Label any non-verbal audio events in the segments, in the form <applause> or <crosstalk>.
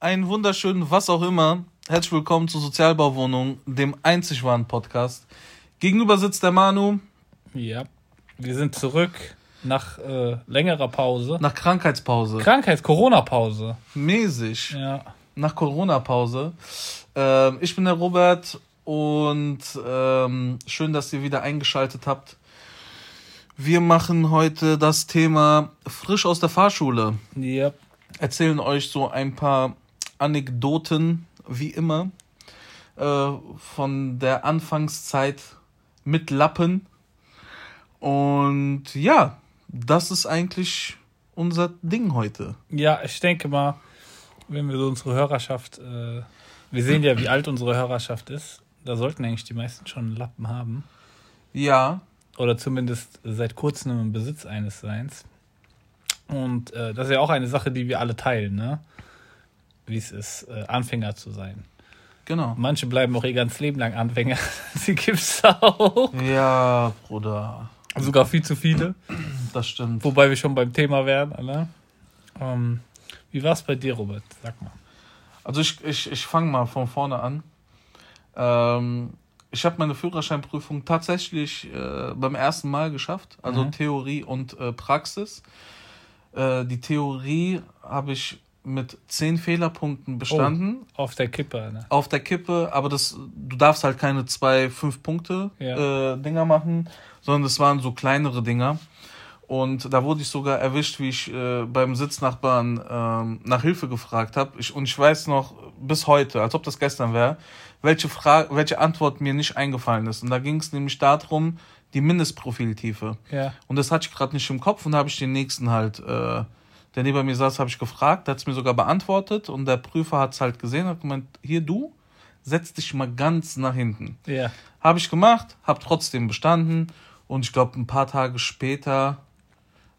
einen wunderschönen was auch immer. Herzlich willkommen zur Sozialbauwohnung, dem einzig wahren Podcast. Gegenüber sitzt der Manu. Ja, wir sind zurück nach äh, längerer Pause. Nach Krankheitspause. Krankheits-, Corona-Pause. Mäßig. Ja. Nach Corona-Pause. Ähm, ich bin der Robert und ähm, schön, dass ihr wieder eingeschaltet habt. Wir machen heute das Thema frisch aus der Fahrschule. Ja. Erzählen euch so ein paar Anekdoten, wie immer, äh, von der Anfangszeit mit Lappen. Und ja, das ist eigentlich unser Ding heute. Ja, ich denke mal, wenn wir so unsere Hörerschaft, äh, wir sehen ja, wie alt unsere Hörerschaft ist, da sollten eigentlich die meisten schon Lappen haben. Ja. Oder zumindest seit kurzem im Besitz eines Seins. Und äh, das ist ja auch eine Sache, die wir alle teilen, ne? Wie es ist, äh, Anfänger zu sein. Genau. Manche bleiben auch ihr ganzes Leben lang Anfänger. <laughs> Sie gibt's auch. Ja, Bruder. Sogar viel zu viele. Das stimmt. Wobei wir schon beim Thema wären, ne? Ähm, wie war's bei dir, Robert? Sag mal. Also ich, ich, ich fange mal von vorne an. Ähm, ich habe meine Führerscheinprüfung tatsächlich äh, beim ersten Mal geschafft, also Mhm. Theorie und äh, Praxis. Äh, die Theorie habe ich mit zehn Fehlerpunkten bestanden. Auf der Kippe, ne? Auf der Kippe, aber das, du darfst halt keine zwei fünf Punkte Ja. äh, Dinger machen, sondern das waren so kleinere Dinger. Und da wurde ich sogar erwischt, wie ich äh, beim Sitznachbarn ähm, nach Hilfe gefragt habe. Ich, und ich weiß noch bis heute, als ob das gestern wäre, welche, welche Antwort mir nicht eingefallen ist. Und da ging es nämlich darum, die Mindestprofiltiefe. Ja. Und das hatte ich gerade nicht im Kopf und da habe ich den nächsten halt, äh, der neben mir saß, habe ich gefragt, der hat es mir sogar beantwortet und der Prüfer hat es halt gesehen und hat gemeint, hier du, setz dich mal ganz nach hinten. Ja. Habe ich gemacht, habe trotzdem bestanden und ich glaube ein paar Tage später,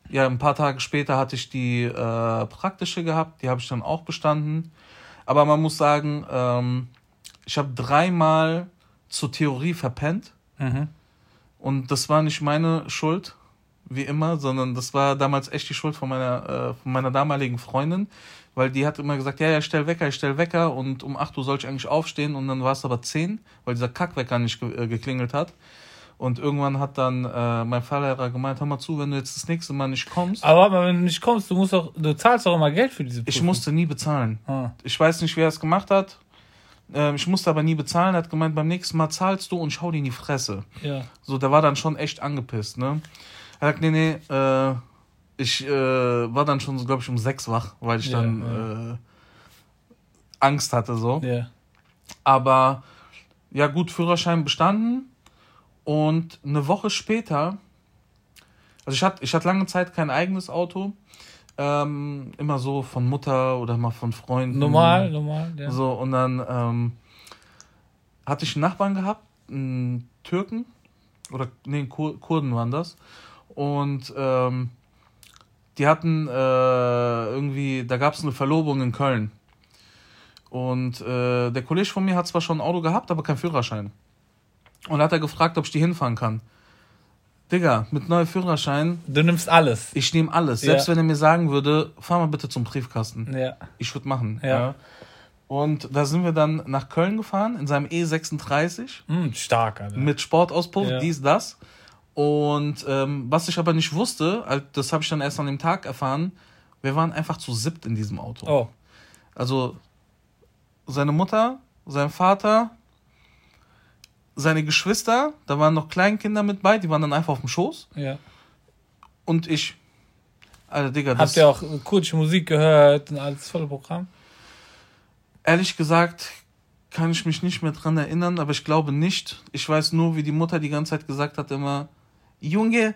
ja ein paar Tage später hatte ich die äh, praktische gehabt, die habe ich dann auch bestanden. Aber man muss sagen, ähm, ich habe dreimal zur Theorie verpennt. Mhm. Und das war nicht meine Schuld, wie immer, sondern das war damals echt die Schuld von meiner, äh, von meiner damaligen Freundin, weil die hat immer gesagt, ja, ja, stell Wecker, ich stell Wecker und um 8 Uhr soll ich eigentlich aufstehen und dann war es aber 10, weil dieser Kackwecker nicht ge äh, geklingelt hat. Und irgendwann hat dann äh, mein Fahrlehrer gemeint, hör mal zu, wenn du jetzt das nächste Mal nicht kommst. Aber wenn du nicht kommst, du musst doch, du zahlst doch immer Geld für diese Prüfung. Ich musste nie bezahlen. Ah. Ich weiß nicht, wer es gemacht hat. Ähm, ich musste aber nie bezahlen. Er hat gemeint, beim nächsten Mal zahlst du und schau dir in die Fresse. Ja. So, der war dann schon echt angepisst, ne? Er sagt, nee, nee, äh, ich äh, war dann schon, glaube ich, um sechs wach, weil ich Ja, dann Äh, Angst hatte, so. Ja. Aber ja, gut, Führerschein bestanden. Und eine Woche später, also ich hatte, ich hatte lange Zeit kein eigenes Auto. Ähm, immer so von Mutter oder mal von Freunden. Normal, normal, ja. So, und dann ähm, hatte ich einen Nachbarn gehabt, einen Türken, oder nee, Kur Kurden waren das. Und ähm, die hatten äh, irgendwie, da gab es eine Verlobung in Köln. Und äh, der Kollege von mir hat zwar schon ein Auto gehabt, aber keinen Führerschein. Und hat er gefragt, ob ich die hinfahren kann. Digga, mit neuem Führerschein, Du nimmst alles. ich nehme alles. Selbst Ja. wenn er mir sagen würde, fahr mal bitte zum Briefkasten. Ja. Ich würde machen. Ja. Ja. Und da sind wir dann nach Köln gefahren, in seinem E36, Hm, stark, Alter. mit Sportauspuff, dies, das. Und ähm, was ich aber nicht wusste, halt, das habe ich dann erst an dem Tag erfahren, wir waren einfach zu siebt in diesem Auto. Oh. Also seine Mutter, sein Vater, seine Geschwister, da waren noch Kleinkinder mit bei, die waren dann einfach auf dem Schoß. Ja. Und ich. Alter, Digga, das Habt ihr auch kurdische Musik gehört und alles volle Programm? Ehrlich gesagt kann ich mich nicht mehr dran erinnern, aber ich glaube nicht. Ich weiß nur, wie die Mutter die ganze Zeit gesagt hat immer, Junge,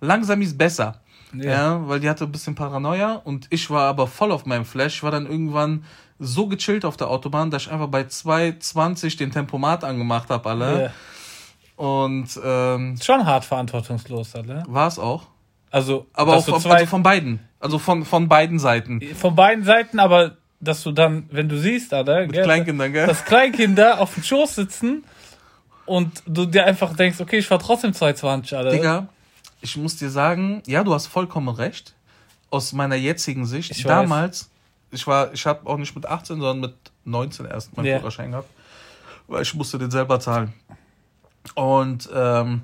langsam ist besser. Ja. weil die hatte ein bisschen Paranoia und ich war aber voll auf meinem Flash. Ich war dann irgendwann so gechillt auf der Autobahn, dass ich einfach bei 2,20 den Tempomat angemacht habe, alle. Ja. Und ähm, Schon hart verantwortungslos, Alter. war es auch. Also, Aber auch von, also von beiden. Also von, von beiden Seiten. von beiden Seiten, aber dass du dann, wenn du siehst, Alter, Mit gell, Kleinkindern, gell? dass Kleinkinder auf dem Schoß sitzen und du dir einfach denkst, okay, ich fahr trotzdem 220, Alter. Digga, ich muss dir sagen, ja, du hast vollkommen recht. Aus meiner jetzigen Sicht. Ich weiß. Damals ich war, ich habe auch nicht mit 18, sondern mit 19 erst meinen Ja. Führerschein gehabt, weil ich musste den selber zahlen. Und ähm,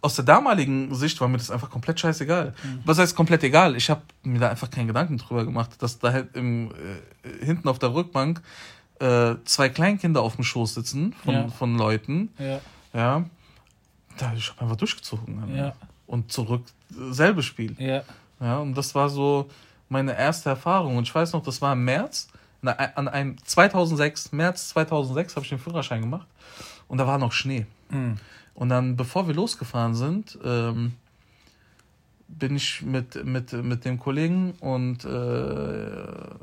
aus der damaligen Sicht war mir das einfach komplett scheißegal. Was heißt komplett egal? Ich habe mir da einfach keinen Gedanken drüber gemacht, dass da halt im, äh, hinten auf der Rückbank äh, zwei Kleinkinder auf dem Schoß sitzen von, Ja. von Leuten. Ja, Ja. Da, ich habe einfach durchgezogen. Alter. Ja. Und zurück, äh, selbe Spiel. ja. Ja, und das war so meine erste Erfahrung. Und ich weiß noch, das war im März, na, an einem 2006, März 2006 habe ich den Führerschein gemacht. Und da war noch Schnee. Mhm. Und dann, bevor wir losgefahren sind, ähm, bin ich mit, mit, mit dem Kollegen und, äh,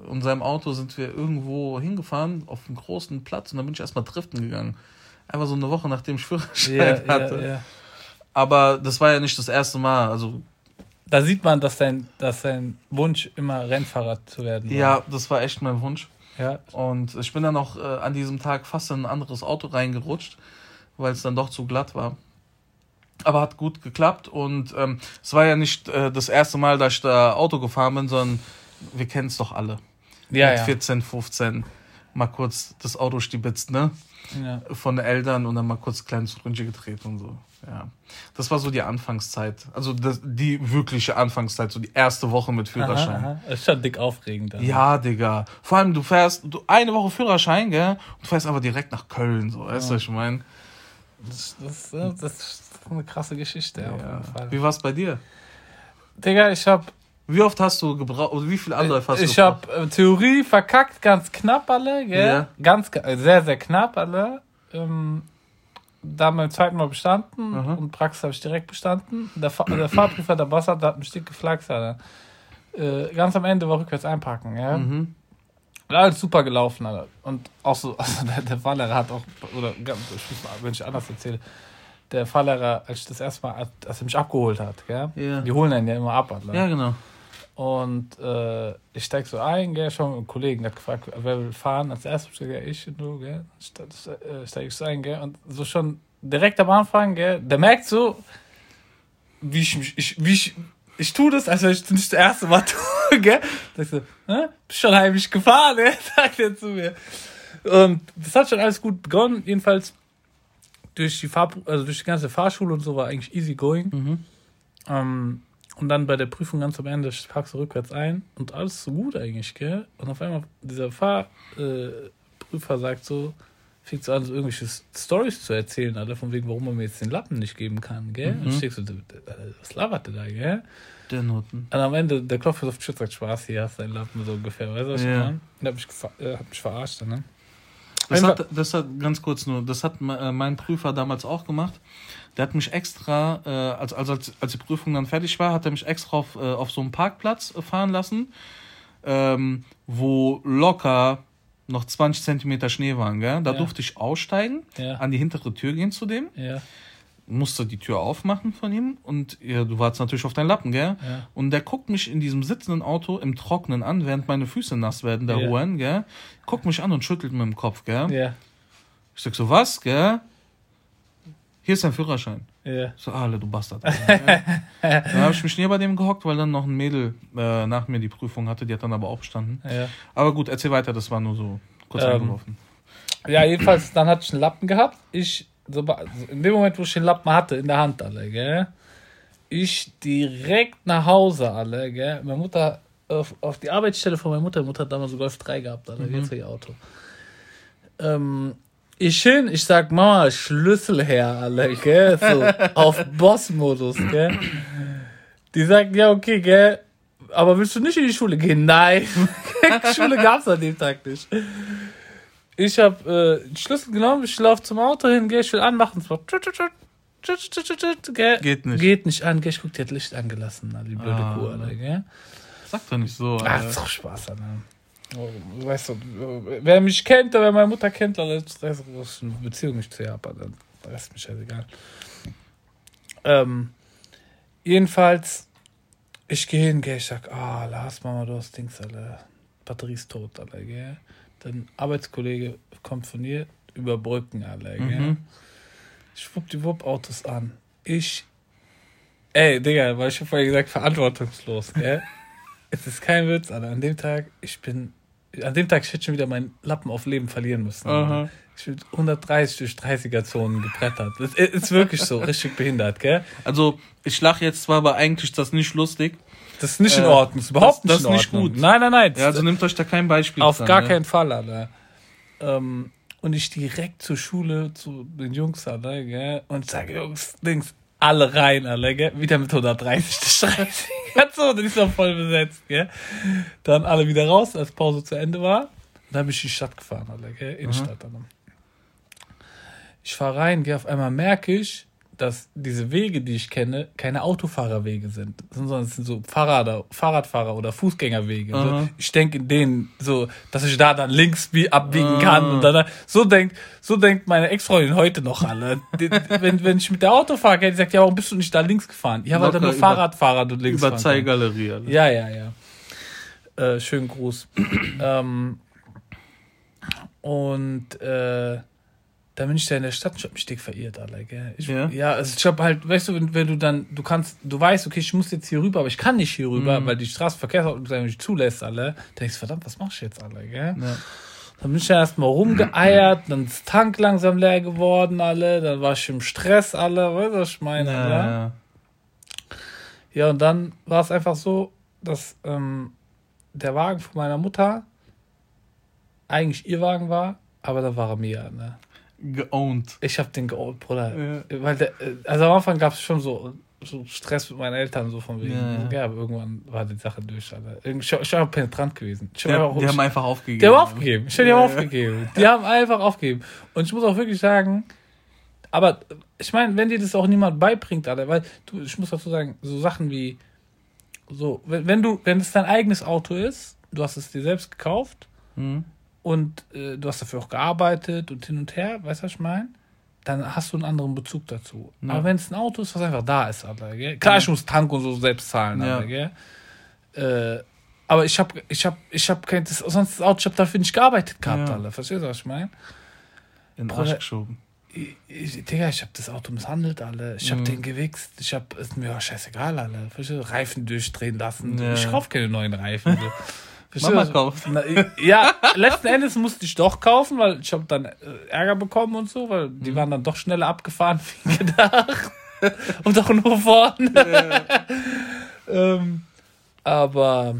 und seinem Auto sind wir irgendwo hingefahren auf einen großen Platz und dann bin ich erstmal driften gegangen. Einfach so eine Woche nachdem ich <laughs> Führerschein ja, hatte. ja. Aber das war ja nicht das erste Mal. Also Da sieht man, dass dein, dass dein Wunsch immer Rennfahrer zu werden war. ja, das war echt mein Wunsch. Ja, Und ich bin dann auch äh, an diesem Tag fast in ein anderes Auto reingerutscht, weil es dann doch zu glatt war. Aber hat gut geklappt und ähm, es war ja nicht äh, das erste Mal, dass ich da Auto gefahren bin, sondern wir kennen es doch alle. ja, Mit ja. 14, 15 mal kurz das Auto stibitzt, ne? ja. Von den Eltern und dann mal kurz kleines Ründchen gedreht und so. Ja. Das war so die Anfangszeit. Also das, die wirkliche Anfangszeit, so die erste Woche mit Führerschein. Aha, aha. Das ist schon dick aufregend. dann. Ja, Digga. Vor allem, du fährst du, eine Woche Führerschein, gell? Und du fährst aber direkt nach Köln, so, weißt du, was ich meine? Das, das, das ist eine krasse Geschichte, auf jeden Fall. Wie war's bei dir? Digga, ich hab, Wie oft hast du gebraucht, oder wie viele Anläufe hast du ich gebraucht? hab äh, Theorie verkackt, ganz knapp alle, gell? Ja. Ganz, äh, sehr, sehr knapp alle. Ähm, da beim zweiten Mal bestanden Mhm. und Praxis habe ich direkt bestanden. Der, Fa der Fahrprüfer, der Boss hat, hat ein Stück geflaxt, Alter. Äh, ganz am Ende war rückwärts einpacken, ja. Mhm. Alles super gelaufen, Alter. Und auch so, <laughs> also der, der Fahrlehrer hat auch, oder wenn ich anders erzähle, der Fahrlehrer, als ich das erste Mal, als, er mich abgeholt hat, gell? Ja. Die holen einen ja immer ab, Alter. Ja, genau. Und äh, ich steig so ein, gell, schon mit einem Kollegen, der hat gefragt, wer will fahren. Als erstes ich ich und du, gell. Äh, Steig ich so ein, gell. Und so schon direkt am Anfang, gell, der merkt so, wie ich mich, ich, wie ich, ich tue das, als wenn ich das nicht das erste Mal tue, gell. Sag ich so, hä? Bist schon heimlich gefahren, ne? <laughs> Sagt er zu mir. Und das hat schon alles gut begonnen, jedenfalls durch die Fahr also durch die ganze Fahrschule und so war eigentlich easy going. Mhm. Ähm, und dann bei der Prüfung ganz am Ende packst du rückwärts ein und alles so gut eigentlich, gell? Und auf einmal dieser Fahrprüfer äh, sagt so, fängt so an, so irgendwelche Stories zu erzählen, Alter, von wegen, warum man mir jetzt den Lappen nicht geben kann, gell? Und ich denk so, "D- d- was labert der da, gell? Der Noten. Und am Ende, der klopft auf Schutz, sagt, Spaß, hier hast du deinen Lappen, so ungefähr, weißt du, was Ja. ich meine? Der hat mich, äh, hat mich verarscht, ne? Das hat, das hat, ganz kurz nur, das hat äh, mein Prüfer damals auch gemacht. Der hat mich extra, äh, als, als, als die Prüfung dann fertig war, hat er mich extra auf, äh, auf so einen Parkplatz fahren lassen, ähm, wo locker noch 20 Zentimeter Schnee waren, gell? Da Ja. durfte ich aussteigen, Ja. an die hintere Tür gehen zu dem, Ja, musste die Tür aufmachen von ihm und ja, du wartest natürlich auf deinen Lappen, gell? Und der guckt mich in diesem sitzenden Auto im Trocknen an, während meine Füße nass werden, der Ja. Juan, gell? Guckt mich an und schüttelt mit dem Kopf, gell? Ich sag so, was, gell? Hier ist dein Führerschein. Ich so, Alter, du Bastard. Dann habe ich mich nie bei dem gehockt, weil dann noch ein Mädel äh, nach mir die Prüfung hatte, die hat dann aber auch bestanden. ja. Aber gut, erzähl weiter, das war nur so kurz Ähm, eingeworfen. Ja, jedenfalls, dann hatte ich einen Lappen gehabt. Ich, so, in dem Moment, wo ich den Lappen hatte, in der Hand, alle, gell? Ich direkt nach Hause, alle, gell? Meine Mutter, auf, auf die Arbeitsstelle von meiner Mutter, meine Mutter hat damals so Golf 3 gehabt, alle, Mhm. jetzt ihr Auto. Ähm, ich hin, ich sag, Mama, Schlüssel her, alle, gell? So, auf Boss-Modus, gell? Die sagt, ja, okay, gell? Aber willst du nicht in die Schule gehen? Nein. <laughs> Schule gab's an dem Tag nicht. Ich hab äh, den Schlüssel genommen, ich laufe zum Auto hin, geh, ich will anmachen. So, tschut, tschut, tschut, gell? Geht nicht. Geht nicht an, gell? Ich guck, die hat Licht angelassen, Alter, die blöde Ah. Kuh, Alter, gell? Sag doch nicht so. Ach, Alter. ist doch Spaß, Alter. Oh, weißt du, wer mich kennt oder wer meine Mutter kennt, das ist eine Beziehung nicht zu. Der Rest ist mir scheißegal. Ähm, jedenfalls, ich gehe hin, gell, ich sag, ah, lass Mama, du hast Dings, Alter. Batterie ist tot, Alter, gell. Dann Arbeitskollege kommt von ihr, überbrücken, Alter, gell. Mhm. Schwuppdiwupp, Autos an. Ich, ey, Digga, weil ich hab vorher gesagt, verantwortungslos, gell. <laughs> es ist kein Witz, Alter. An dem Tag, ich bin an dem Tag, ich hätte schon wieder meinen Lappen auf Leben verlieren müssen. Aha. Ich bin 130 durch 30er-Zonen gebrettert. Das ist wirklich so, richtig behindert, gell? Also, ich lache jetzt zwar, aber eigentlich ist das nicht lustig. Das ist nicht in Äh, Ordnung, das ist überhaupt das- das nicht in ist nicht gut. Nein, nein, nein. Ja, also nehmt euch da kein Beispiel. Auf dran, gar ne? keinen Fall, Alter. Ähm, und ich direkt zur Schule zu den Jungs, Alter, gell? Und sage, Jungs, Dings, alle rein, Alter, gell? Wieder mit 130 durch 30. <laughs> Ganz so, das ist noch voll besetzt, gell? Dann alle wieder raus, als Pause zu Ende war. Dann bin ich in die Stadt gefahren, Alter, gell? Innenstadt, Alter. Ich fahre rein, gell? Auf einmal merke ich, dass diese Wege, die ich kenne, keine Autofahrerwege sind, sondern es sind so Fahrrader, Fahrradfahrer oder Fußgängerwege. So, ich denke in denen so, dass ich da dann links bie- abbiegen kann Ah. und dann so denkt, so denkt meine Ex-Freundin heute noch alle. Wenn, wenn ich mit der Auto fahre, gell, die sagt, ja, warum bist du nicht da links gefahren? Ja, weil da nur über- Fahrradfahrer du links fahren kannst. Überzeihgalerie. Alter. Ja, ja, ja. Äh, schönen Gruß. <clears throat> ähm, und äh, da bin ich da in der Stadt, ich hab mich dick verirrt, Alter, gell? Ich, Ja? ja? also ich hab halt, weißt du, wenn, du dann, du kannst, du weißt, okay, ich muss jetzt hier rüber, aber ich kann nicht hier rüber, Mhm. weil die Straßenverkehrsordnung nicht zulässt, alle. Da denkst du, verdammt, was machst du jetzt, alle, gell? Ja. Dann bin ich da erstmal rumgeeiert, dann ist der Tank langsam leer geworden, alle, dann war ich im Stress, alle, weißt du, was ich meine, Ja, ja. Ja, und dann war es einfach so, dass ähm, der Wagen von meiner Mutter eigentlich ihr Wagen war, aber da war er mir. Ne? Geowned. Ich hab den geolt, Bruder. Ja. Weil der, äh, also am Anfang gab es schon so, so Stress mit meinen Eltern, so von wegen. Ja, Ja, ja. aber irgendwann war die Sache durch. Alter. Ich, ich war einfach penetrant gewesen. Ich Die, war einfach- die haben einfach aufgegeben. die haben aufgegeben. Ich die haben aufgegeben. Die haben einfach aufgegeben. Und ich muss auch wirklich sagen, aber ich meine, wenn dir das auch niemand beibringt, Alter, weil du, ich muss dazu sagen, so Sachen wie, so, wenn, wenn du, wenn es dein eigenes Auto ist, du hast es dir selbst gekauft Mhm. Und äh, du hast dafür auch gearbeitet und hin und her, weißt du, was ich meine? Dann hast du einen anderen Bezug dazu. Ja. Aber wenn es ein Auto ist, was einfach da ist, Alter, gell? Klar, ich muss Tank und so selbst zahlen, Ja. Alter, gell? Äh, aber ich habe ich hab, ich hab kein, das, sonst das Auto, ich habe dafür nicht gearbeitet gehabt, Ja. Alter. Verstehst du, was ich meine? In den Arsch geschoben. Ich, ich, Digga, ich habe das Auto misshandelt, alle. Ich habe Mhm. den gewichst. Ich habe, ist mir auch scheißegal, alle. Verstehst du? Reifen durchdrehen lassen. Ja. Ich kauf keine neuen Reifen. So. <laughs> Verstehst Mama kauft. Na, ja, letzten Endes musste ich doch kaufen, weil ich habe dann äh, Ärger bekommen und so, weil die Mhm. waren dann doch schneller abgefahren <laughs> wie gedacht. und auch nur vorne. <laughs> ähm, aber,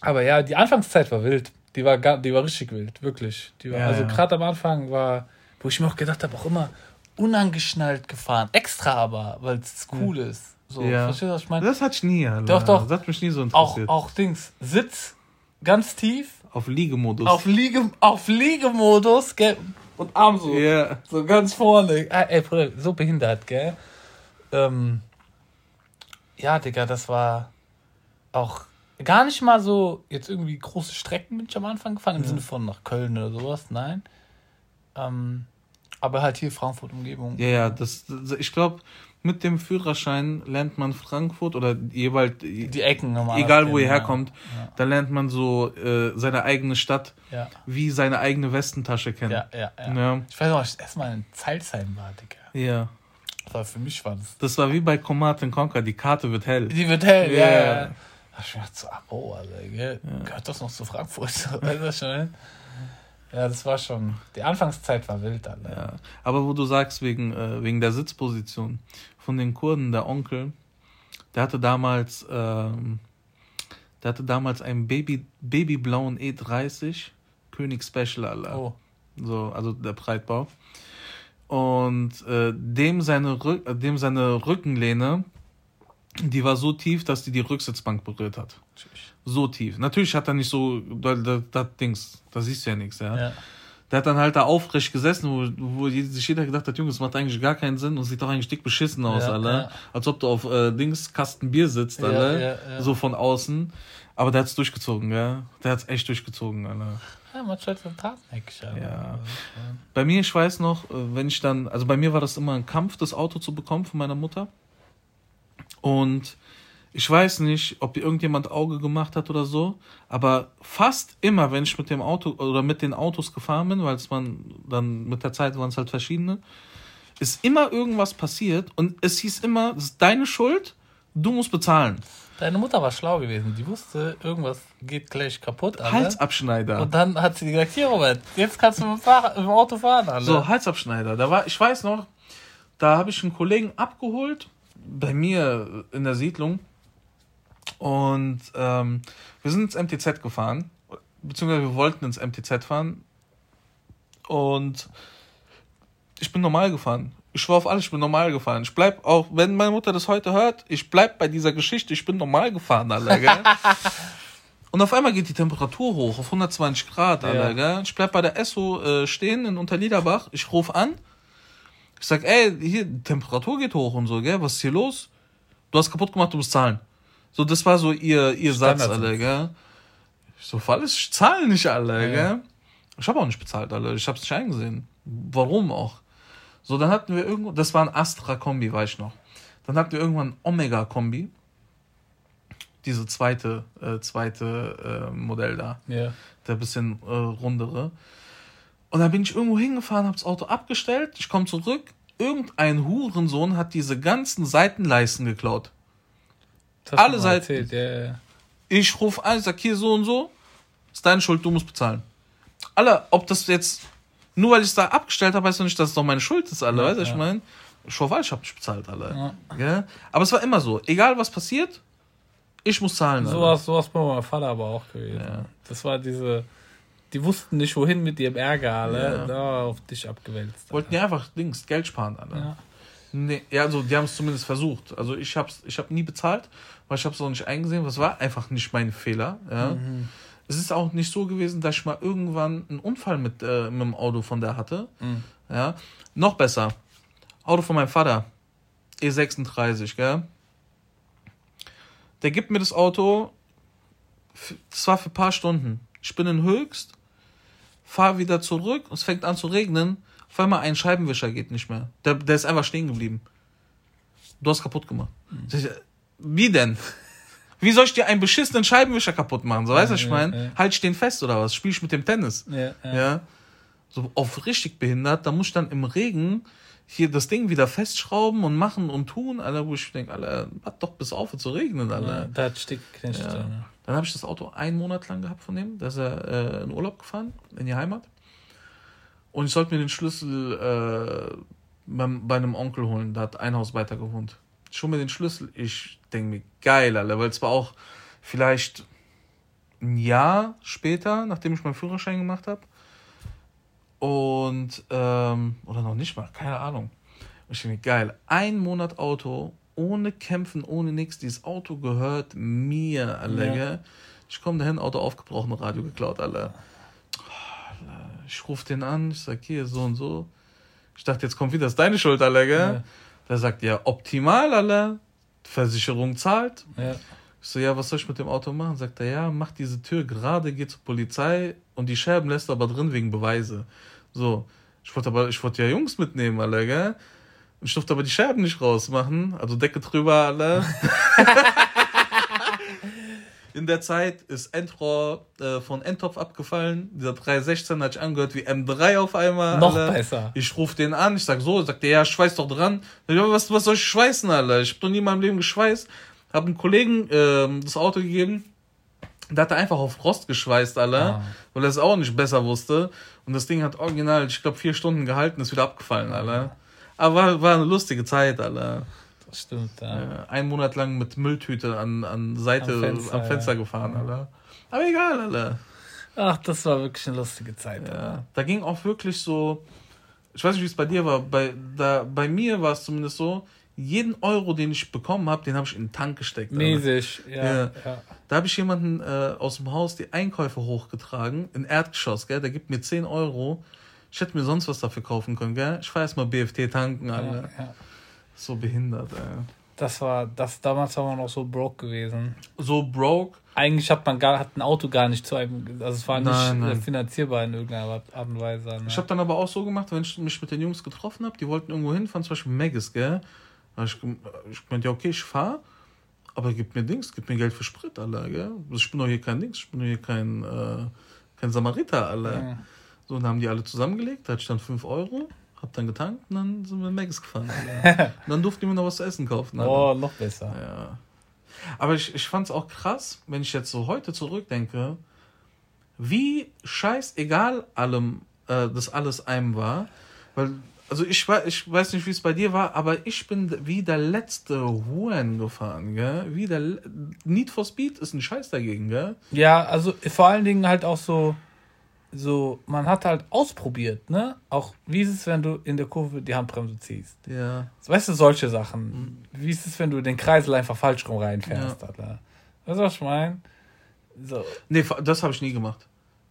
aber ja, die Anfangszeit war wild. Die war, die war richtig wild, wirklich. Die war, Ja, also ja. gerade am Anfang war, wo ich mir auch gedacht habe, auch immer unangeschnallt gefahren. Extra aber, weil es cool ist. So, Ja. verstehst du, was ich meine? Das hatte ich nie, Alter. Doch, doch. Das hat mich nie so Auch, interessiert. auch Dings, Sitz, ganz tief, Auf Liegemodus. auf, Liege, auf Liegemodus, gell? Und Arm so. Ja. So ganz vorne. Ah, ey, Bruder, so behindert, gell? Ähm, ja, Digga, das war auch gar nicht mal so jetzt irgendwie große Strecken bin ich am Anfang gefahren, im Sinne von nach Köln oder sowas, nein. Ähm, aber halt hier Frankfurt Umgebung. Ja, ja, das, das ich glaube, mit dem Führerschein lernt man Frankfurt oder jeweils, Die Ecken egal wo ihr ja. herkommt, da lernt man so äh, seine eigene Stadt Ja, wie seine eigene Westentasche kennen. ja, ja. ja. Ja. Ich weiß noch, ich erstmal in Zeilsheim war, Digga. ja. Das war für mich war das. Das war wie bei Command Conquer, die Karte wird hell. Die wird hell, ja. Ja. ja. ja. Da hab ich mir gedacht, so, Abo, Alter, gell? Gehört das noch zu Frankfurt? <laughs> weißt du schon? Ja, das war schon. Die Anfangszeit war wild, Alter. Ja. Aber wo du sagst, wegen, äh, wegen der Sitzposition von den Kurden, der Onkel, der hatte damals, ähm, der hatte damals einen Baby, babyblauen E30, König Special, Alter. Oh. So, also der Breitbau. Und äh, dem, seine Rück, äh, dem seine Rückenlehne, die war so tief, dass die die Rücksitzbank berührt hat. So tief. Natürlich hat er nicht so, das, das, das Dings, da siehst du ja nichts, ja. Ja. Der hat dann halt da aufrecht gesessen, wo, wo sich jeder gedacht hat, Junge, das macht eigentlich gar keinen Sinn und sieht doch eigentlich dick beschissen aus, Ja, Alter. ja. Als ob du auf äh, Dings Kasten Bier sitzt, ja. So von außen. Aber der hat's durchgezogen, ja. Der hat's echt durchgezogen, Alter. Ja, man stellt so Tatenheck, Alter. Ja. Bei mir, ich weiß noch, äh, wenn ich dann, also bei mir war das immer ein Kampf, das Auto zu bekommen von meiner Mutter. Und ich weiß nicht, ob irgendjemand Auge gemacht hat oder so, aber fast immer, wenn ich mit dem Auto oder mit den Autos gefahren bin, weil es man dann mit der Zeit waren es halt verschiedene, ist immer irgendwas passiert und es hieß immer, das ist deine Schuld, du musst bezahlen. Deine Mutter war schlau gewesen. Die wusste, irgendwas geht gleich kaputt. Alter. Halsabschneider. Und dann hat sie gesagt, hier Robert, jetzt kannst du mit dem, Auto fahren. Alter. So, Halsabschneider. Da war, ich weiß noch, da habe ich einen Kollegen abgeholt, bei mir in der Siedlung. Und ähm, wir sind ins MTZ gefahren, beziehungsweise wir wollten ins MTZ fahren. Und ich bin normal gefahren. Ich schwör auf alles, ich bin normal gefahren. Ich bleib auch, wenn meine Mutter das heute hört, ich bleib bei dieser Geschichte, ich bin normal gefahren, Alter, gell? <laughs> Und auf einmal geht die Temperatur hoch auf 120 Grad, Alter, Ja. gell? Ich bleib bei der Esso äh, stehen in Unterliederbach. Ich rufe an. Ich sag, ey, hier, die Temperatur geht hoch und so, gell? Was ist hier los? Du hast kaputt gemacht, du musst zahlen. So, das war so ihr, ihr Satz. Alter, gell? Ich so, alles, ich zahle nicht, Alter, Ja. gell? Ich habe auch nicht bezahlt, Alter. Ich hab's nicht eingesehen. Warum auch? So, dann hatten wir irgendwo, das war ein Astra-Kombi, weiß ich noch. Dann hatten wir irgendwann ein Omega-Kombi. Diese zweite, äh, zweite äh, Modell da. Ja. Der bisschen äh, rundere. Und dann bin ich irgendwo hingefahren, hab das Auto abgestellt. Ich komme zurück. Irgendein Hurensohn hat diese ganzen Seitenleisten geklaut. Das Alle mal Seiten. erzählt, Ja, ja. Ich rufe an, sag hier so und so. Ist deine Schuld, du musst bezahlen. Alter, ob das jetzt, nur weil ich es da abgestellt habe, heißt doch nicht, dass es doch meine Schuld ist, Alter. Ja, weißt du, was ich ja. meine? Hoffe, ich habe nicht bezahlt, Alter. Ja. Aber es war immer so. Egal was passiert, ich muss zahlen. So was, so was bei meinem Vater aber auch gewesen. Ja. Das war diese, die wussten nicht, wohin mit ihrem Ärger, alle. Ja. Da war auf dich abgewälzt. Wollten die einfach Dings, Geld sparen, Alter. Ja. Nee, ja, also die haben es zumindest versucht. Also ich hab's, ich habe nie bezahlt, weil ich habe es auch nicht eingesehen. Das war einfach nicht mein Fehler. Ja. Mhm. Es ist auch nicht so gewesen, dass ich mal irgendwann einen Unfall mit, äh, mit dem Auto von der hatte. Mhm. Ja. Noch besser. Auto von meinem Vater. E36, gell? Der gibt mir das Auto. Das war für ein paar Stunden. Ich bin in Höchst, fahr wieder zurück, es fängt an zu regnen. Auf einmal ein Scheibenwischer geht nicht mehr. Der, der ist einfach stehen geblieben. Du hast kaputt gemacht. Ich, Wie denn? Wie soll ich dir einen beschissenen Scheibenwischer kaputt machen? So, weißt du, was ich Ja, meine? ja. Halt ich den fest oder was? Spiel ich mit dem Tennis? Ja, ja. Ja. So auf richtig behindert, da muss ich dann im Regen hier das Ding wieder festschrauben und machen und tun, Alter, wo ich denke, Alter, warte doch bis auf zu regnen, Alter. Ja, Da hat Stick. Ja. Ja. Dann habe ich das Auto einen Monat lang gehabt von dem. Da ist er äh, in Urlaub gefahren, in die Heimat. Und ich sollte mir den Schlüssel äh, beim, bei einem Onkel holen. Da hat ein Haus weiter gewohnt. Ich hole mir den Schlüssel. Ich denke mir, geil, Alter, weil es war auch vielleicht ein Jahr später, nachdem ich meinen Führerschein gemacht habe. Und, ähm, oder noch nicht mal, keine Ahnung. Ich denke mir, geil, ein Monat Auto, ohne Kämpfen, ohne nichts. Dieses Auto gehört mir, Alter. Ja. Ich komme dahin, Auto aufgebrochen, Radio geklaut, Alter. Ich rufe den an, ich sag hier so und so. Ich dachte, jetzt kommt wieder, das ist deine Schuld, Alter, gell? Ja. Der sagt, ja, optimal, Alter. Versicherung zahlt. Ja. Ich so, ja, was soll ich mit dem Auto machen? Sagt er, ja, mach diese Tür gerade, geh zur Polizei und die Scherben lässt aber drin wegen Beweise. So, ich wollte aber, ich wollte ja Jungs mitnehmen, Alter, gell? Und ich durfte aber die Scherben nicht rausmachen, also Decke drüber, Alter. <laughs> <laughs> In der Zeit ist Endrohr äh, von Endtopf abgefallen. Dieser 316 hat sich angehört wie M3 auf einmal. Noch Alter. besser. Ich rufe den an, ich sag so, sagt der, ja, schweiß doch dran. Ich, was, was soll ich schweißen, Alter? Ich hab noch nie in meinem Leben geschweißt. Hab einem Kollegen ähm, das Auto gegeben. Der hat er einfach auf Rost geschweißt, Alter. Ah. Weil er es auch nicht besser wusste. Und das Ding hat original, ich glaube, vier Stunden gehalten, ist wieder abgefallen, Alter. Aber war, war eine lustige Zeit, Alter. Stimmt, ja. Äh, einen Monat lang mit Mülltüte an, an Seite Am am Fenster, Fenster, ja. gefahren, Alter. Aber egal, Alter. Ach, das war wirklich eine lustige Zeit. Ja, da ging auch wirklich so, ich weiß nicht, wie es bei dir war, bei, da, bei mir war es zumindest so, jeden Euro, den ich bekommen habe, den habe ich in den Tank gesteckt. Alter. Mäßig, ja. Ja. ja. Da habe ich jemanden äh, aus dem Haus die Einkäufe hochgetragen, in Erdgeschoss, gell? der gibt mir 10 Euro. Ich hätte mir sonst was dafür kaufen können, gell? Ich fahr erstmal BFT tanken, Alter. ja. So behindert, ey. Das war, das, damals war man noch so broke gewesen. So broke. Eigentlich hat man gar, hat ein Auto gar nicht zu einem, also es war nicht Nein, nein. äh, finanzierbar in irgendeiner Art und Weise. Ne? Ich habe dann aber auch so gemacht, wenn ich mich mit den Jungs getroffen habe, die wollten irgendwo hinfahren, zum Beispiel Megis, gell? Ich, gem- ich meinte, ja, okay, ich fahr, aber gib mir Dings, gib mir Geld für Sprit, Alter, gell? Ich bin doch hier kein Dings, ich bin doch hier kein, äh, kein Samariter, Alter. Ja. So, und dann haben die alle zusammengelegt, da hatte ich dann 5 Euro, hab dann getankt und dann sind wir in Megis gefahren, <laughs> und dann durften die mir noch was zu essen kaufen, Alter. Oh, noch besser. Ja. Aber ich, ich fand es auch krass, wenn ich jetzt so heute zurückdenke, wie scheißegal allem äh, das alles einem war. Weil, also ich, war, ich weiß nicht, wie es bei dir war, aber ich bin wie der letzte Huren gefahren, gell? Wie der Le- Need for Speed ist ein Scheiß dagegen, gell? Ja, also vor allen Dingen halt auch so, so, man hat halt ausprobiert, ne? Auch, wie ist es, wenn du in der Kurve die Handbremse ziehst? Ja. Weißt du, solche Sachen. Wie ist es, wenn du den Kreisel einfach falsch rum reinfährst, Alter? Weißt du, was ich meine? So. Nee, das habe ich nie gemacht.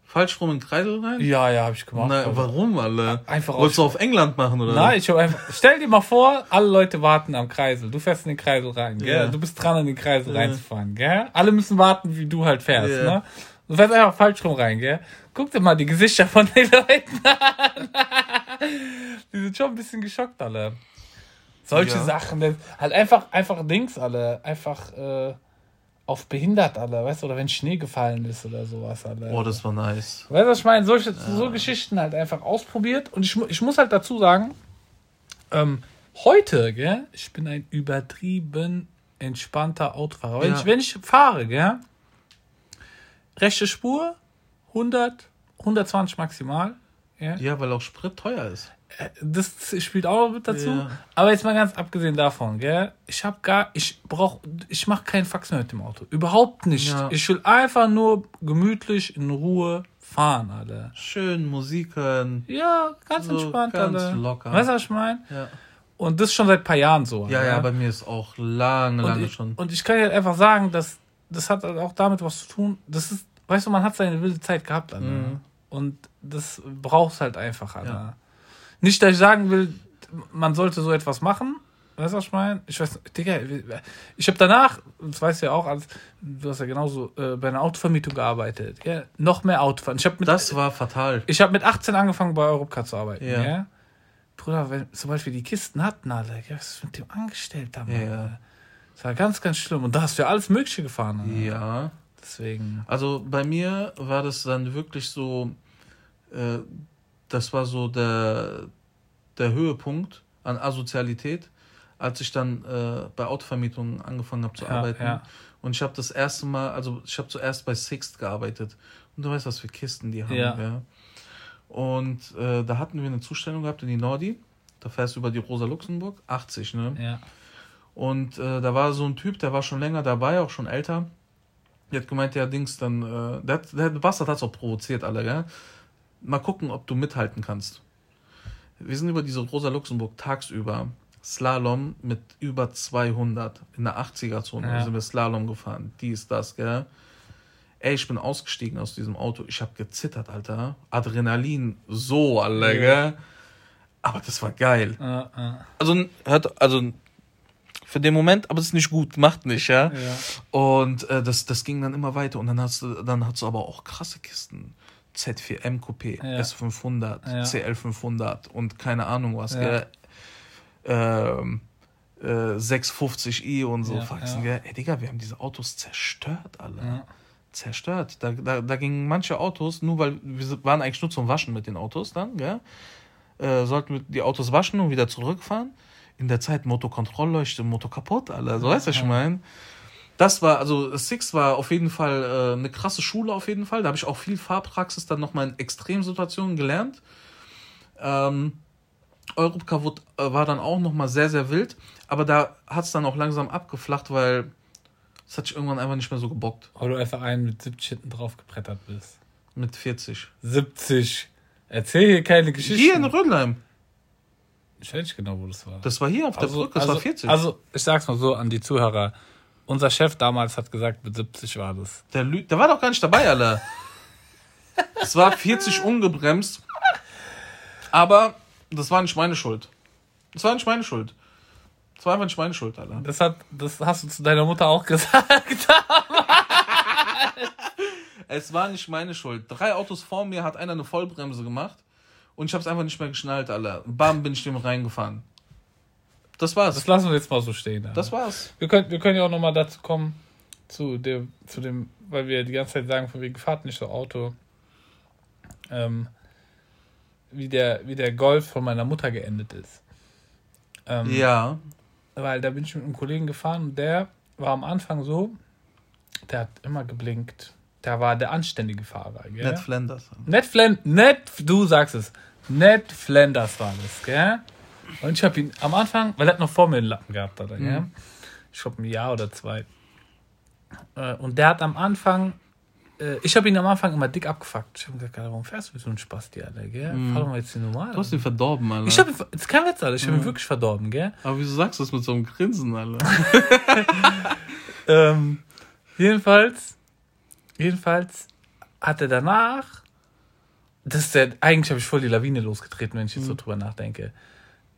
Falsch rum in den Kreisel rein? Ja, ja, habe ich gemacht. Na, warum, alle? Einfach Wolltest du auf England machen, oder? Nein, ich hab einfach. Stell dir mal vor, alle Leute warten am Kreisel. Du fährst in den Kreisel rein, gell? Ja. Du bist dran, in den Kreisel Ja. reinzufahren, gell? Alle müssen warten, wie du halt fährst, Ja. ne? Du fährst einfach falsch rum rein, gell? Guck dir mal die Gesichter von den Leuten an. <laughs> die sind schon ein bisschen geschockt, alle. Solche Ja. Sachen, halt einfach, einfach Dings, alle. Einfach, äh, auf behindert, alle, weißt du? Oder wenn Schnee gefallen ist oder sowas, alle. Oh, das war nice. Weißt du, was ich meine? Solche, so Geschichten halt einfach ausprobiert. Und ich, ich muss halt dazu sagen, ähm, heute, gell, ich bin ein übertrieben entspannter Autofahrer. Wenn, Ja. ich, wenn ich fahre, gell, rechte Spur, 100, 120 maximal. Ja. Ja, weil auch Sprit teuer ist. Äh, Das spielt auch noch mit dazu. Ja. Aber jetzt mal ganz abgesehen davon, gell? Ich habe gar, ich brauch, ich mache keinen Fax mehr mit dem Auto. Überhaupt nicht. Ja. Ich will einfach nur gemütlich in Ruhe fahren, Alter. Schön Musik hören. Ja, ganz So, entspannt, ganz Alter. locker. Weißt du, was ich meine? Ja. Und das schon seit ein paar Jahren so. Ja, Alter. ja, bei mir ist auch lange, und, lange ich, schon. und ich kann dir einfach sagen, dass das hat halt auch damit was zu tun. Das ist, weißt du, man hat seine wilde Zeit gehabt, Alter. Mhm. Und das brauchst halt einfach, Alter. Ja. Nicht, dass ich sagen will, man sollte so etwas machen. Weißt du, was ich meine? Ich weiß, Digga, ich habe danach, das weißt du ja auch, als, du hast ja genauso äh, bei einer Autovermietung gearbeitet. Ja, noch mehr Autofahren. Ich habe mit, Das war fatal. ich hab mit 18 angefangen bei Europcar zu arbeiten. Ja. Ja. Bruder, wenn, sobald wir die Kisten hatten, alle, was ist mit dem angestellt haben? Ja. Das war ganz, ganz schlimm. Und da hast du ja alles Mögliche gefahren. Alter. Ja. Deswegen. Also bei mir war das dann wirklich so, äh, das war so der, der Höhepunkt an Asozialität, als ich dann äh, bei Autovermietungen angefangen habe zu Ja, arbeiten. ja. Und ich habe das erste Mal, also ich habe zuerst bei Sixt gearbeitet. Und du weißt, was für Kisten die haben. Ja. Ja. Und äh, da hatten wir eine Zustellung gehabt in die Nordi. Da fährst du über die Rosa Luxemburg, 80, ne? Ja. Und äh, da war so ein Typ, der war schon länger dabei, auch schon älter. Der hat gemeint, ja, Dings, dann, äh, der, hat- der Bastard hat es auch provoziert, alle, gell? Mal gucken, ob du mithalten kannst. Wir sind über diese Rosa Luxemburg tagsüber Slalom mit über 200 in der 80er-Zone Ja. sind wir Slalom gefahren. Dies, das, gell? Ey, ich bin ausgestiegen aus diesem Auto. Ich habe gezittert, Alter. Adrenalin, so, alle, Ja. gell? Aber das war geil. Ja. Also, hört, also für den Moment, aber es ist nicht gut, macht nicht, ja. ja. Und äh, das, das ging dann immer weiter und dann hast du, dann hast du aber auch krasse Kisten. Z4M Coupé, Ja. S500, Ja. CL500 und keine Ahnung was, Ja. gell? Ähm, äh, 650i und so Faxen, ja. gell? Ey, Digga, wir haben diese Autos zerstört, alle. Zerstört. Da, da, da gingen manche Autos, nur weil wir waren eigentlich nur zum Waschen mit den Autos dann, gell? Äh, sollten wir die Autos waschen und wieder zurückfahren. In der Zeit Motokontrollleuchte, Motor kaputt, alle. So weißt du, was ich meine? Das war, also Six war auf jeden Fall äh, eine krasse Schule auf jeden Fall. Da habe ich auch viel Fahrpraxis dann nochmal in Extremsituationen gelernt. Ähm, Europcar wurde, äh, war dann auch nochmal sehr, sehr wild. Aber da hat es dann auch langsam abgeflacht, weil es hat sich irgendwann einfach nicht mehr so gebockt. Weil du einfach einen mit 70 hinten drauf gebrettert bist. Mit 40. 70. Erzähl hier keine Geschichten. Hier in Rödelheim. Ich weiß nicht genau, wo das war. Das war hier auf der also, Brücke, das also, war 40. Also, ich sag's mal so an die Zuhörer. Unser Chef damals hat gesagt, mit 70 war das. Der, lügt, der war doch gar nicht dabei, Alter. Es war 40 ungebremst. Aber das war nicht meine Schuld. Das war nicht meine Schuld. Das war einfach nicht meine Schuld, Alter. Das, hat, das hast du zu deiner Mutter auch <laughs> gesagt. Es war nicht meine Schuld. Drei Autos vor mir hat einer eine Vollbremse gemacht. Und ich hab's einfach nicht mehr geschnallt, Alter. Bam, bin ich dem reingefahren. Das war's. Das lassen wir jetzt mal so stehen. Das war's. Wir können, wir können ja auch nochmal dazu kommen, zu dem, zu dem, weil wir die ganze Zeit sagen, von wegen Fahrt nicht so Auto. Ähm, wie, der, wie der Golf von meiner Mutter geendet ist. Ähm, Ja. Weil da bin ich mit einem Kollegen gefahren und der war am Anfang so, der hat immer geblinkt. Der war der anständige Fahrer. Gell? Ned Flanders. Ned Flanders, Ned, du sagst es. Ned Flanders war das, gell? Und ich habe ihn am Anfang, weil er hat noch vor mir einen Lappen gehabt, oder, gell? Mhm. Ich glaube ein Jahr oder zwei. Äh, Und der hat am Anfang, äh, ich habe ihn am Anfang immer dick abgefuckt. Ich habe gesagt, warum fährst du so ein Spasti, Alter, gell? Fahr doch mal jetzt hier normal. Du hast ihn verdorben, Alter. Ich habe ihn, das ist kein Witz, Alter, ich habe ihn wirklich verdorben, gell? Aber wieso sagst du das mit so einem Grinsen, Alter? <laughs> Ähm, jedenfalls, jedenfalls hat er danach, das ist der, eigentlich habe ich voll die Lawine losgetreten, wenn ich jetzt so drüber nachdenke.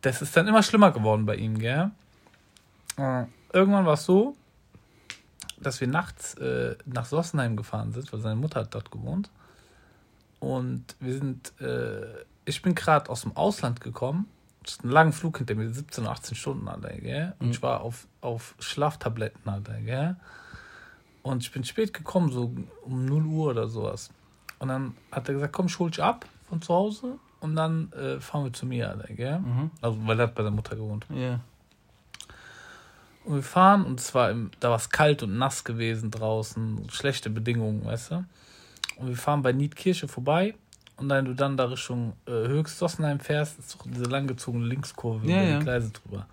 Das ist dann immer schlimmer geworden bei ihm, gell? Äh, irgendwann war es so, dass wir nachts äh, nach Sossenheim gefahren sind, weil seine Mutter hat dort gewohnt. Und wir sind, äh, ich bin gerade aus dem Ausland gekommen. Das ist ein langer Flug hinter mir, 17, 18 Stunden, Alter, gell? Und ich war auf, auf Schlaftabletten, Alter, gell? Und ich bin spät gekommen, so um 0 Uhr oder sowas. Und dann hat er gesagt, komm, ich hol dich ab von zu Hause und dann äh, fahren wir zu mir, Alter, gell? Also, weil er hat bei der Mutter gewohnt. Ja. Und wir fahren und es war im, da war es kalt und nass gewesen draußen, schlechte Bedingungen, weißt du. Und wir fahren bei Niedkirche vorbei und wenn du dann da Richtung äh, Höchst Sossenheim fährst, ist doch diese langgezogene Linkskurve Ja, über ja. die Gleise drüber.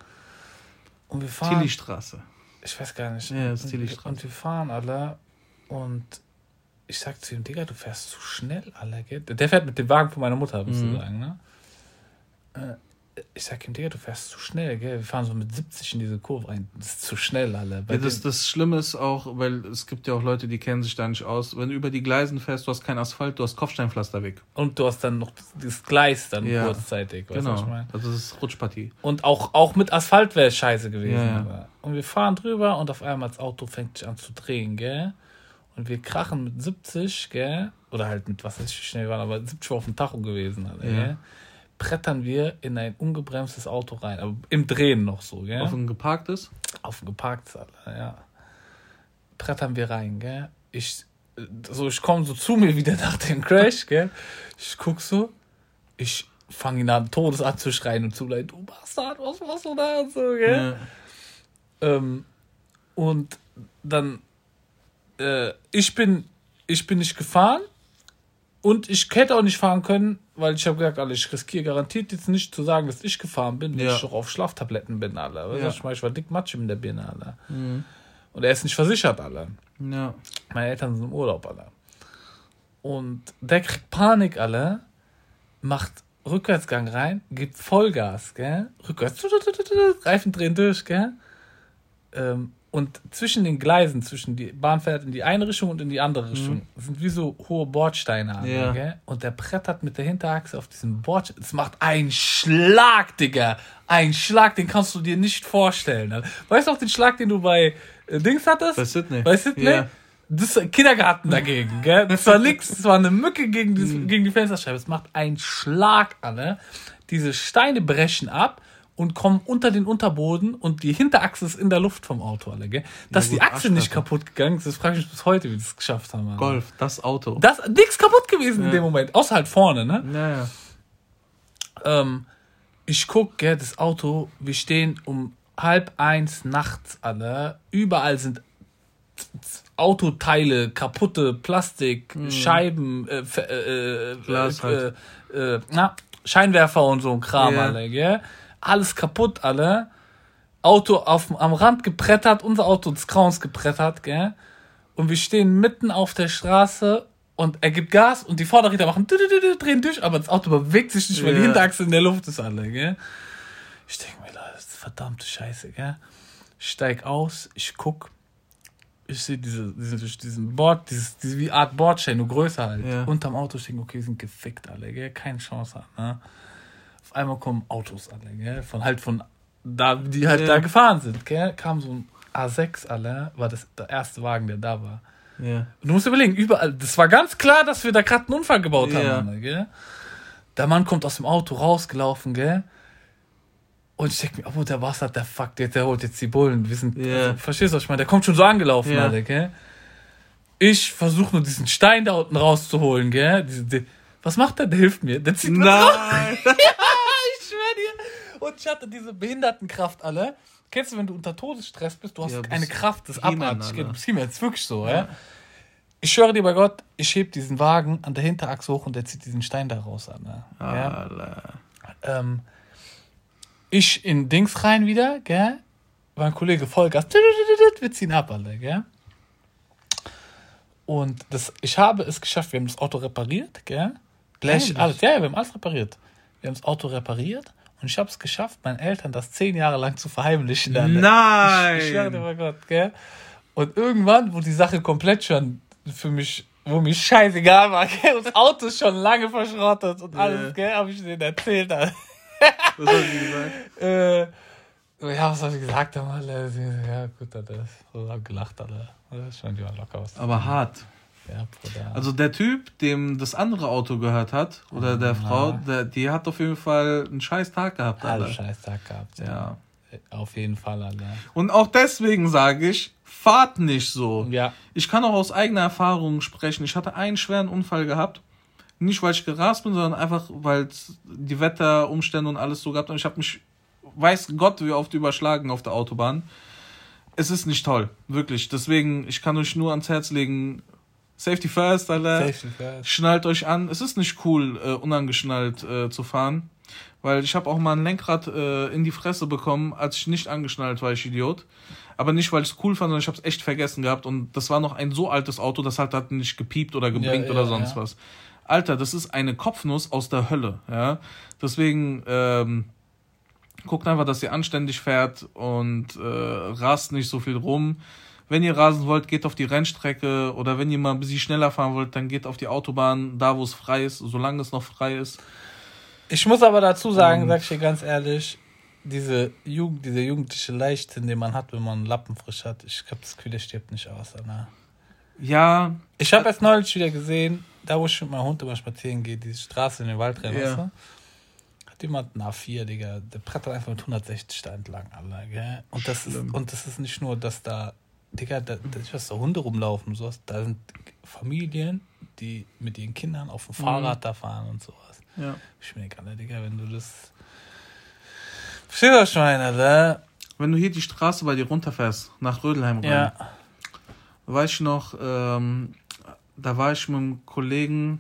Und wir fahren. Tillystraße. Ich weiß gar nicht. Ja, das ist und, und wir fahren alle und ich sag zu ihm, Digga, du fährst zu schnell, alle, gell? Der fährt mit dem Wagen von meiner Mutter, musst Mhm. du sagen, ne? Ich sag ihm, Digga, du fährst zu schnell, gell? Wir fahren so mit 70 in diese Kurve rein. Das ist zu schnell, alle. Ja, das, das Schlimme ist auch, weil es gibt ja auch Leute, die kennen sich da nicht aus. Wenn du über die Gleisen fährst, du hast kein Asphalt, du hast Kopfsteinpflaster weg. und du hast dann noch das Gleis dann Ja. kurzzeitig, weißt du, was ich Genau. meine? Also das ist Rutschpartie. Und auch, auch mit Asphalt wäre es scheiße gewesen. Ja. Und wir fahren drüber und auf einmal das Auto fängt sich an zu drehen, gell? Und wir krachen mit 70, gell? Oder halt mit, was weiß ich, wie schnell wir waren, aber 70 war auf dem Tacho gewesen, Ja. gell? Brettern wir in ein ungebremstes Auto rein, aber im Drehen noch so, gell? Auf ein geparktes. auf dem geparktes, Alter, ja. Brettern wir rein, gell? Ich, so, ich komme so zu mir wieder <laughs> nach dem Crash, gell? Ich guck so, ich fange ihn an, Todes anzuschreien und zu leiden, du Bastard, was machst du da und so, gell? Ja. Ähm, und dann, äh, ich bin, ich bin nicht gefahren und ich hätte auch nicht fahren können, weil ich habe gesagt, Alter, ich riskiere garantiert jetzt nicht zu sagen, dass ich gefahren bin, wenn Ja. ich doch auf Schlaftabletten bin, Alter. Weißt Ja. ich, ich war dick Matsch in der Birne, Alter. Und er ist nicht versichert, Alter. ja. Meine Eltern sind im Urlaub, Alter. Und der kriegt Panik, Alter, macht Rückwärtsgang rein, gibt Vollgas, gell? Rückwärts, Reifen drehen durch, gell? Ähm, und zwischen den Gleisen, zwischen die Bahn fährt in die eine Richtung und in die andere Richtung, sind wie so hohe Bordsteine, Alter, Ja. gell? Und der brettert mit der Hinterachse auf diesem Bordstein. Es macht einen Schlag, Digga. Ein Schlag, den kannst du dir nicht vorstellen. Alter. Weißt du auch den Schlag, den du bei äh, Dings hattest? Bei Sydney. Bei Sydney? Ja. Das ist ein Kindergarten dagegen, gell? Das war nix, das war eine Mücke gegen, die, Mhm. gegen die Fensterscheibe. Es macht einen Schlag an, ne? Diese Steine brechen ab und kommen unter den Unterboden und die Hinterachse ist in der Luft vom Auto, alle, gell? Dass gut, die Achse nicht kaputt gegangen ist, das frage ich mich bis heute, wie die es geschafft haben. Alter. Golf, das Auto. Das nix kaputt gewesen in dem Moment, außer halt vorne, ne? ja, ja. ähm, ich guck, gell, das Auto, wir stehen um halb eins nachts alle. Überall sind Autoteile, kaputte Plastik, Scheiben, äh, äh, äh, Glas halt. äh, äh, na, Scheinwerfer und so ein Kram, Ja. alle, gell? Alles kaputt, alle. Auto auf, am Rand gebrettert, unser Auto des Grauens gebrettert, gell? Und wir stehen mitten auf der Straße und er gibt Gas und die Vorderräder machen drehen durch, aber das Auto bewegt sich nicht, weil die. Hinterachse in der Luft ist, alle, gell? Ich denke mir, Leute, das ist verdammte Scheiße, gell? Ich steig aus, ich guck, ich sehe diese, diese, diesen Bord, dieses, diese wie Art Bordstein, nur größer halt. Ja. Unterm Auto stehen, okay, sind gefickt alle, gell? Keine Chance ne? Auf einmal kommen Autos alle, gell? Von halt von da, die halt Ja. da gefahren sind, gell? Kam so ein A6 alle, war das der erste Wagen, der da war. ja. Und du musst überlegen, überall, das war ganz klar, dass wir da gerade einen Unfall gebaut Ja. haben, gell? Der Mann kommt aus dem Auto rausgelaufen, gell? Und ich denke mir, oh, der Bastard, der fuck, der, der holt jetzt die Bullen. Wir sind, Ja. also, verstehst du, was ich meine? Der kommt schon so angelaufen, Ja. Alter, gell? Ich versuche nur diesen Stein da unten rauszuholen, gell? Diese, die, was macht der? Der hilft mir. Der zieht mir raus. <laughs> Nein! Und ich hatte diese Behindertenkraft alle. kennst du, wenn du unter Todesstress bist, du hast Ja, eine Kraft des Abarts. Du bist He-Man, ist wirklich so, ja. Ich schwöre dir bei Gott, ich heb diesen Wagen an der Hinterachse hoch und der zieht diesen Stein da raus an. Ne? Ja. Ähm, ich in Dings rein wieder, gell? Mein Kollege Vollgas, wir ziehen ab, alle, gell? Und das, ich habe es geschafft, wir haben das Auto repariert, gell? Gleich Ehrlich? alles, ja, wir haben alles repariert. Wir haben das Auto repariert und ich habe es geschafft, meinen Eltern das zehn Jahre lang zu verheimlichen. Alter. Nein! Ich schwöre dir bei Gott, gell? Und irgendwann, wo die Sache komplett schon für mich, wo mich scheißegal war, gell? Und das Auto ist schon lange verschrottet und alles, gell? Habe ich denen erzählt, Alter. <laughs> Was hat sie gesagt? Äh, ja, was habe ich gesagt? Sie- Ja, gut, Alter. So hab gelacht, Alter. Das ist schon locker was. Aber hart. Ja. Also der Typ, dem das andere Auto gehört hat, oder der Frau, der, die hat auf jeden Fall einen scheiß Tag gehabt, Alter. scheiß Tag gehabt. Ja. Auf jeden Fall, Alter. Und auch deswegen sage ich, fahrt nicht so. Ja. Ich kann auch aus eigener Erfahrung sprechen. Ich hatte einen schweren Unfall gehabt. Nicht, weil ich gerast bin, sondern einfach, weil die Wetterumstände und alles so gehabt und ich habe mich, weiß Gott, wie oft überschlagen auf der Autobahn. Es ist nicht toll, wirklich. Deswegen, ich kann euch nur ans Herz legen, Safety first, Alter. Safety first. Schnallt euch an. Es ist nicht cool, äh, unangeschnallt äh, zu fahren. Weil ich habe auch mal ein Lenkrad äh, in die Fresse bekommen, als ich nicht angeschnallt war, ich Idiot. Aber nicht, weil ich es cool fand, sondern ich habe es echt vergessen gehabt. Und das war noch ein so altes Auto, das halt hat nicht gepiept oder geblinkt Ja, oder ja, sonst ja. was. Alter, das ist eine Kopfnuss aus der Hölle. Ja, Deswegen ähm, guckt einfach, dass ihr anständig fährt und äh, rast nicht so viel rum. Wenn ihr rasen wollt, geht auf die Rennstrecke oder wenn ihr mal ein bisschen schneller fahren wollt, dann geht auf die Autobahn, da wo es frei ist, solange es noch frei ist. Ich muss aber dazu sagen, Ähm. sag ich dir ganz ehrlich, diese Jugend, diese jugendliche Leichtsinn, den man hat, wenn man einen Lappen frisch hat, ich glaube, das der stirbt nicht aus. Alter. Ja, Ich habe erst neulich wieder gesehen, da wo ich mit meinem Hund immer spazieren gehe, diese Straße in den Wald rein, Ja. weißt du? Hat jemand einen A4, Digga, der brettert einfach mit 160 da entlang, Alter, gell? Und das, ist, und das ist nicht nur, dass da, Digga, da, da, ich weiß, da Hunde rumlaufen sowas, da sind Familien, die mit ihren Kindern auf dem Fahrrad da fahren und sowas. ja. Ich mir Alter, Digga, wenn du das. Verstehst du, was ich meine, Alter? Wenn du hier die Straße bei dir runterfährst, nach Rödelheim rein, Ja. weiß ich noch, ähm, da war ich mit einem Kollegen,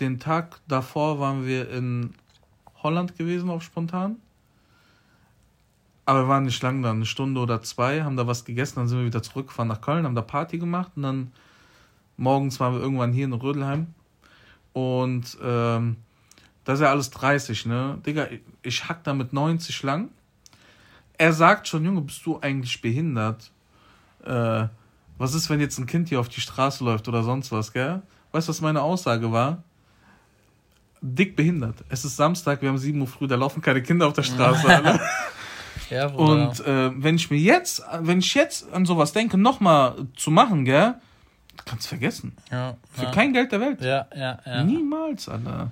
den Tag davor waren wir in Holland gewesen auf spontan. Aber wir waren nicht lang da, eine Stunde oder zwei, haben da was gegessen, dann sind wir wieder zurückgefahren nach Köln, haben da Party gemacht und dann morgens waren wir irgendwann hier in Rödelheim. Und ähm, das ist ja alles 30, ne? Digga, ich- ich hack da mit 90 lang. Er sagt schon, Junge, bist du eigentlich behindert? Äh, was ist, wenn jetzt ein Kind hier auf die Straße läuft oder sonst was, gell? Weißt du, was meine Aussage war? Dick behindert. Es ist Samstag, wir haben 7 Uhr früh, da laufen keine Kinder auf der Straße. <laughs> Ja. Und äh, wenn ich mir jetzt, wenn ich jetzt an sowas denke, nochmal zu machen, gell? Kannst vergessen. ja, Für ja. kein Geld der Welt. Ja, ja, ja. Niemals, Alter.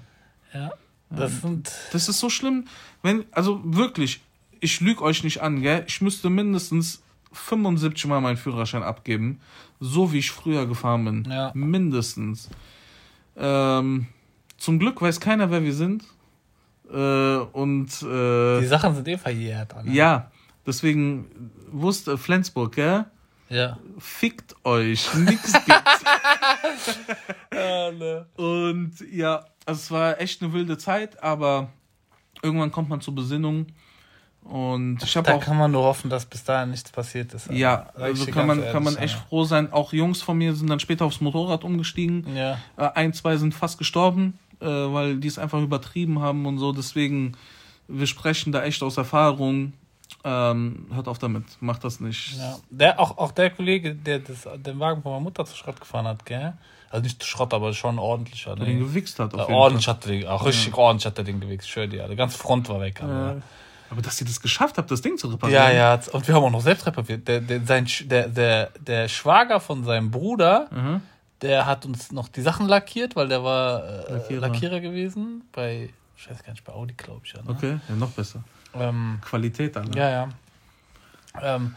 ja. Das sind. Das ist so schlimm. Wenn, also wirklich, ich lüge euch nicht an, gell? Ich müsste mindestens 75 Mal meinen Führerschein abgeben, so wie ich früher gefahren bin. Ja. Mindestens. Ähm, zum Glück weiß keiner, wer wir sind. Äh, und äh, Die Sachen sind eh verjährt, Alter. ja, deswegen wusste Flensburg, gell? Ja. Fickt euch, nix gibt's. <laughs> <laughs> Und ja, also es war echt eine wilde Zeit, aber irgendwann kommt man zur Besinnung. Und ich habe Da auch, kann man nur hoffen, dass bis dahin nichts passiert ist. Alter. ja, also kann man, kann man echt froh sein. Auch Jungs von mir sind dann später aufs Motorrad umgestiegen. Ja. Äh, ein, zwei sind fast gestorben, äh, weil die es einfach übertrieben haben und so. Deswegen, wir sprechen da echt aus Erfahrung. Ähm, hört auf damit, macht das nicht. ja. Der, auch, auch der Kollege, der das, den Wagen von meiner Mutter zu Schrott gefahren hat, gell? Also nicht zu Schrott, aber schon ordentlicher. Der den Ne? gewichst hat. Auf Ja, jeden ordentlich Fall. hat er den, auch richtig ordentlich hat er den gewichst. Schön, ja. Die ganze Front war weg. Äh, aber dass ihr das geschafft habt, das Ding zu reparieren. Ja, ja, und wir haben auch noch selbst repariert. Der, der, sein, der, der, der Schwager von seinem Bruder, Mhm. Der hat uns noch die Sachen lackiert, weil der war äh, Lackierer. Lackierer. gewesen. Bei, ich weiß gar nicht, bei Audi, glaube ich. Ja, ne? Okay, ja, noch besser. ähm, Qualität, Alter. ja, ja. Ähm,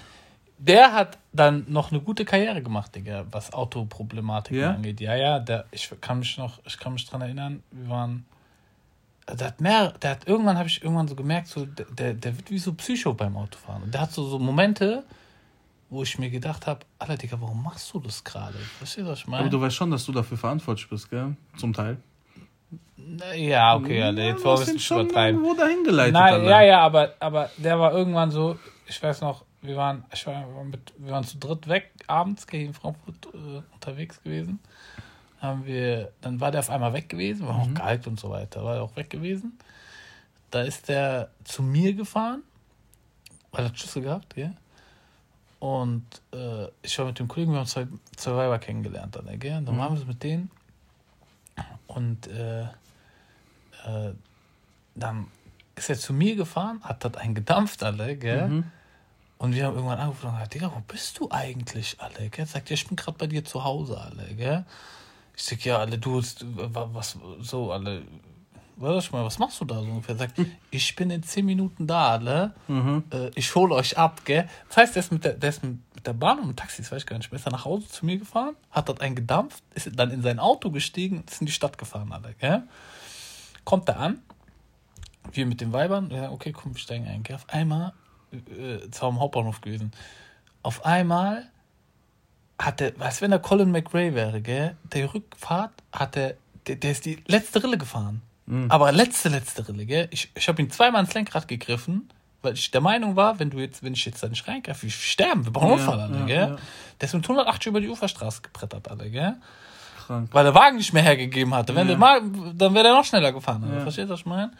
der hat dann noch eine gute Karriere gemacht, Digga, was Autoproblematiken Ja? angeht. Ja, ja, der, ich kann mich noch, ich kann mich dran erinnern, wir waren, der hat mehr, der hat irgendwann habe ich irgendwann so gemerkt, so der, der, der wird wie so Psycho beim Autofahren. Und der hat so, so Momente, wo ich mir gedacht habe, Alter Digga, warum machst du das gerade? Verstehst du, was ich meine? Aber du weißt schon, dass du dafür verantwortlich bist, gell? Zum Teil. Ja, okay, Alter, jetzt ihn es schon übertreiben. irgendwo dahin geleitet. Nein, Alter. ja, ja, aber, aber der war irgendwann so, ich weiß noch, wir waren, ich war mit, wir waren zu dritt weg, abends geh in Frankfurt äh, unterwegs gewesen. Haben wir, dann war der auf einmal weg gewesen, war auch gealkt und so weiter, war er auch weg gewesen. Da ist der zu mir gefahren, weil er Schlüssel gehabt, ja. Und äh, ich war mit dem Kollegen, wir haben zwei, Weiber kennengelernt, dann, gell? Und dann waren wir mit denen. Und äh, äh, dann ist er zu mir gefahren, hat das einen gedampft, alle, gell? Mhm. Und wir haben irgendwann angerufen und gesagt, Digga, wo bist du eigentlich, alle, gell? Sagt, ja, ich bin gerade bei dir zu Hause, alle, gell? Ich sag, ja, alle, du, was, so, alle, was, mal, was machst du da so ungefähr? Sagt, ich bin in zehn Minuten da, alle, Mhm. äh, ich hole euch ab, gell? Das heißt, der ist mit der, der ist mit der Bahn und mit Taxis, weiß ich gar nicht mehr, ist er nach Hause zu mir gefahren, hat dort einen gedampft, ist dann in sein Auto gestiegen ist in die Stadt gefahren, alle, gell? Kommt er an, wir mit den Weibern, wir sagen, okay, komm, wir steigen ein. Gell? Auf einmal, äh, es war am Hauptbahnhof gewesen, auf einmal hat er, als wenn er Colin McRae wäre, gell? Der Rückfahrt hat er, der, der ist die letzte Rille gefahren. Aber letzte, letzte Rille, gell? Ich, ich habe ihn zweimal ins Lenkrad gegriffen, weil ich der Meinung war, wenn du jetzt, wenn ich jetzt da nicht reingreife, wir sterben, wir brauchen Ja, Unfall, alle, ja, gell? ja. Der ist mit 180 über die Uferstraße gebrettert, alle, gell? Krank. weil der Wagen nicht mehr hergegeben hatte. Wenn Ja. der mal, dann wäre der noch schneller gefahren. Ja. Verstehst du, was ich meine?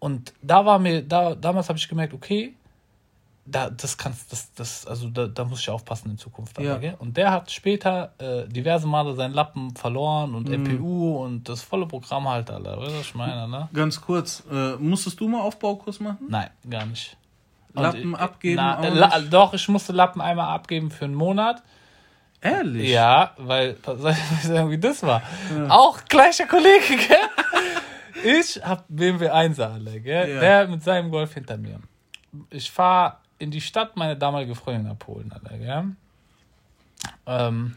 Und da war mir, da, damals habe ich gemerkt, okay, da, das kannst, das, das, also da, da muss ich aufpassen in Zukunft. Ja. Gell? Und der hat später äh, diverse Male seinen Lappen verloren und Mhm. MPU und das volle Programm halt, Alter. Weißt du, was ich meine, ne? Ganz kurz, äh, musstest du mal Aufbaukurs machen? Nein, gar nicht. Und Lappen ich- abgeben? Na, auch äh, la, doch, ich musste Lappen einmal abgeben für einen Monat. Ehrlich? Ja, weil, <laughs> soll ich sagen, wie das war? Auch gleicher Kollege, gell? Ich hab BMW 1 alle, gell? Ja. Der mit seinem Golf hinter mir. Ich fahre in die Stadt meine damalige Freundin abholen, alle, gell? Ähm,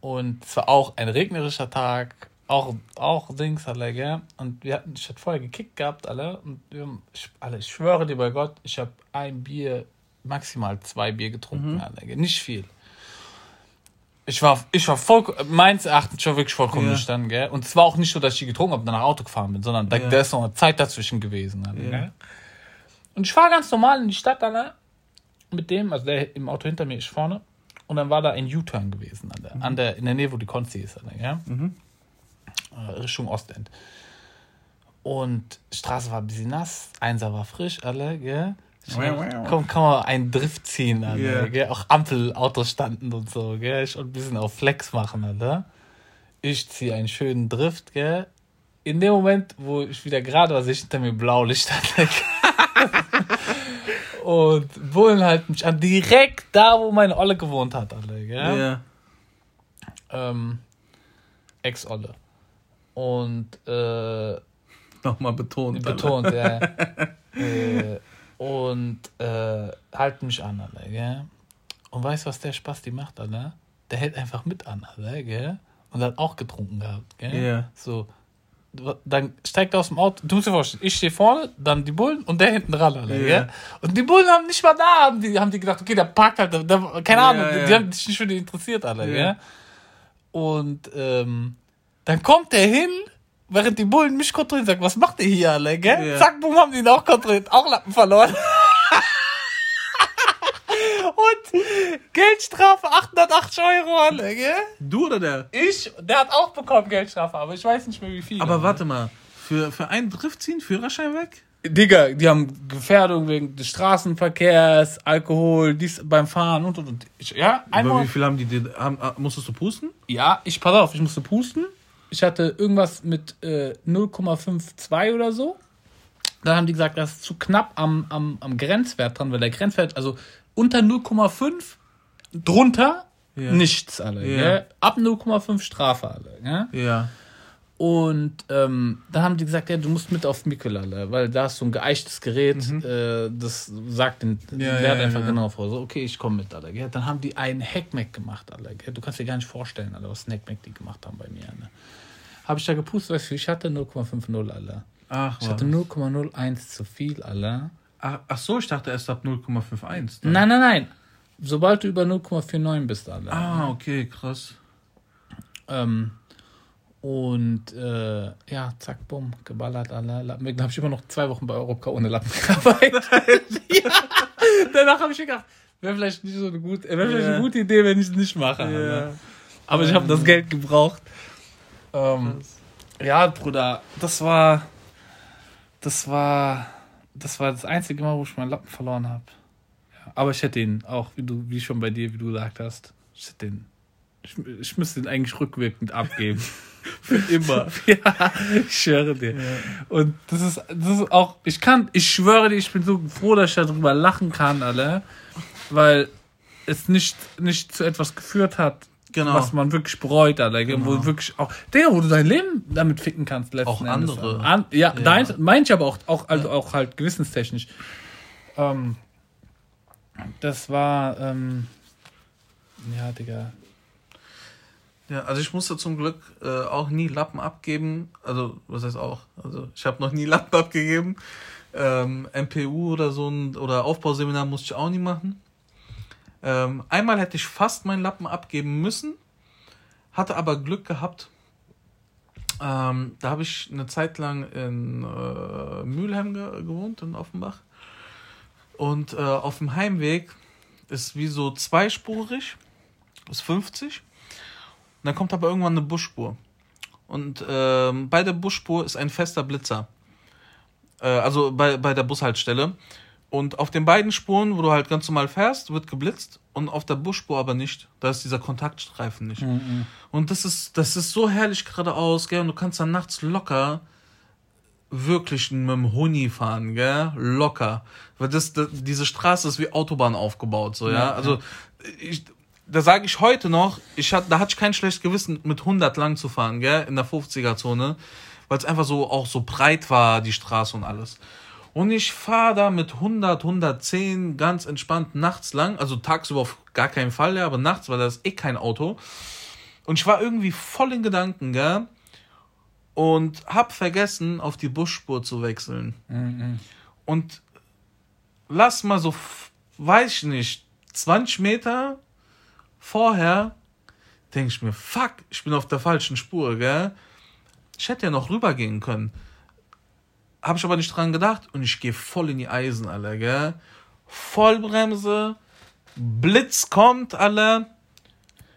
und es war auch ein regnerischer Tag, auch, auch Dings, alle, gell? Und wir hatten, ich hatte vorher gekickt gehabt, alle. Und wir haben, ich, alle, ich schwöre dir bei Gott, ich habe ein Bier, maximal zwei Bier getrunken, alle, gell? Nicht viel. Ich war, ich war voll, meins Erachtens schon wirklich vollkommen Ja. nüchtern, gell? Und es war auch nicht so, dass ich die getrunken habe und dann nach Auto gefahren bin, sondern da, Ja. da ist noch eine Zeit dazwischen gewesen. Alter, Ja. gell? Und ich fahre ganz normal in die Stadt, Alter, mit dem, also der im Auto hinter mir ist vorne. Und dann war da ein U-Turn gewesen, Alter, an der, in der Nähe, wo die Konzi ist, Alter, gell? Mhm. Äh, Richtung Ostend. Und die Straße war ein bisschen nass, Einser war frisch, alle, gell? Wow. Komm, kann man einen Drift ziehen, Alter, Ja. gell? Auch Ampelautos standen und so, gell? Ich wollte ein bisschen auf Flex machen, Alter. Ich ziehe einen schönen Drift, gell? In dem Moment, wo ich wieder gerade war, sehe ich hinter mir Blaulicht, Alter. <laughs> und Bullen halten mich an, direkt da, wo meine Olle gewohnt hat, Alter, gell? Ja. Ähm, Ex-Olle. Und, äh, Nochmal betont. Betont, ja. <laughs> äh, und äh, halten mich an, Alter, gell? Und weißt du, was der Spaß die macht, Alter? Der hält einfach mit an, Alter, gell? Und hat auch getrunken gehabt, gell? Ja. So. Dann steigt er aus dem Auto, du musst dir vorstellen, ich stehe vorne, dann die Bullen und der hinten dran, Alter, Ja. gell? Und die Bullen haben nicht mal da, haben die, haben die gedacht, okay, der parkt halt, der, keine Ja, Ahnung, die, die ja. haben sich nicht für die interessiert, Alter, Ja. Und ähm, dann kommt der hin, während die Bullen mich kontrollieren, sagt, was macht ihr hier alle, gell? Ja. Zack, boom, haben die ihn auch kontrolliert, auch Lappen verloren. <laughs> Und Geldstrafe 880 Euro alle, gell? Du oder der? Ich, der hat auch bekommen Geldstrafe, aber ich weiß nicht mehr wie viel. Aber warte mal, für, für einen Drift ziehen, Führerschein weg? Digga, die haben Gefährdung wegen des Straßenverkehrs, Alkohol, dies beim Fahren und und und. Ich, ja, Aber einmal. wie viel haben die dir, haben, ah, musstest du pusten? Ja, ich, pass auf, ich musste pusten. Ich hatte irgendwas mit äh, 0,52 oder so. Dann haben die gesagt, das ist zu knapp am, am, am Grenzwert dran, weil der Grenzwert, also unter 0,5, drunter Ja. nichts alle. Ja. Gell? Ab 0,5 Strafe alle. Gell? Ja. Und ähm, dann haben die gesagt, ja, du musst mit auf Mikkel, alle, weil da ist so ein geeichtes Gerät, äh, das sagt den Mhm. Ja, Wert ja, einfach ja. genau vor. So, okay, ich komme mit, alle. Gell? Dann haben die einen Hackmack gemacht, alle. Gell? Du kannst dir gar nicht vorstellen, alle, was ein Hackmack die gemacht haben bei mir. Ne? Habe ich da gepustet, weißt du, ich hatte 0,50, alle. Ach, Ich hatte 0,01 zu viel, Alter. Ach, ach so, ich dachte erst ab 0,51. dann. Nein, nein, nein. Sobald du über 0,49 bist, Alter. Ah, okay, krass. Ähm, und äh, ja, zack, bumm, geballert, alle Lappen. Dann habe ich immer noch zwei Wochen bei Europcar ohne Lappen gearbeitet. <laughs> <laughs> ja. Danach habe ich gedacht, wäre vielleicht nicht so eine gute, wäre vielleicht Ja. eine gute Idee, wenn ich es nicht mache. Alter. Aber ich habe das Geld gebraucht. Ähm, ja, Bruder, das war, das war, das war das einzige Mal, wo ich meinen Lappen verloren habe. Ja, aber ich hätte ihn auch, wie du, wie schon bei dir, wie du gesagt hast, ich hätte den, ich, ich müsste ihn eigentlich rückwirkend abgeben. <laughs> Für immer. <laughs> ja, ich schwöre dir. Und das ist, das ist auch, ich kann, ich schwöre dir, ich bin so froh, dass ich darüber lachen kann, alle, weil es nicht, nicht zu etwas geführt hat, Genau. was man wirklich bereut, Alter, wo Genau. du wirklich auch, Digga, wo du dein Leben damit ficken kannst, letzten Auch Endes. andere. An, ja, Ja. deins, meins aber auch, auch, also auch halt gewissenstechnisch. Ähm, das war, ähm, ja, Digga. Ja, also ich musste zum Glück äh, auch nie Lappen abgeben. Also, was heißt auch? Also, ich habe noch nie Lappen abgegeben. Ähm, MPU oder so ein oder Aufbauseminar musste ich auch nie machen. Ähm, einmal hätte ich fast meinen Lappen abgeben müssen, hatte aber Glück gehabt. Ähm, da habe ich eine Zeit lang in äh, Mülheim ge gewohnt, in Offenbach. Und äh, auf dem Heimweg ist wie so zweispurig, ist 50. Und dann kommt aber irgendwann eine Busspur. Und ähm, bei der Busspur ist ein fester Blitzer. Äh, also bei, bei der Bushaltestelle. Und auf den beiden Spuren, wo du halt ganz normal fährst, wird geblitzt. Und auf der Busspur aber nicht. Da ist dieser Kontaktstreifen nicht. Und das ist, das ist so herrlich geradeaus, gell? Und du kannst dann nachts locker wirklich mit dem Huni fahren, gell? Locker. Weil das, das diese Straße ist wie Autobahn aufgebaut, so, ja. Ja, also, ich, da sage ich heute noch, ich hat, da hatte ich kein schlechtes Gewissen, mit 100 lang zu fahren, gell? In der 50er-Zone. Weil es einfach so, auch so breit war, die Straße und alles. Und ich fahre da mit 100, 110 ganz entspannt nachts lang. Also tagsüber auf gar keinen Fall, ja, aber nachts, weil da ist eh kein Auto. Und ich war irgendwie voll in Gedanken, gell? Und hab vergessen, auf die Busspur zu wechseln. Und lass mal so, weiß ich nicht, 20 Meter vorher, denke ich mir, fuck, ich bin auf der falschen Spur, gell? Ich hätte ja noch rübergehen können. Habe ich aber nicht dran gedacht und ich gehe voll in die Eisen, alle, gell? Vollbremse, Blitz kommt, alle.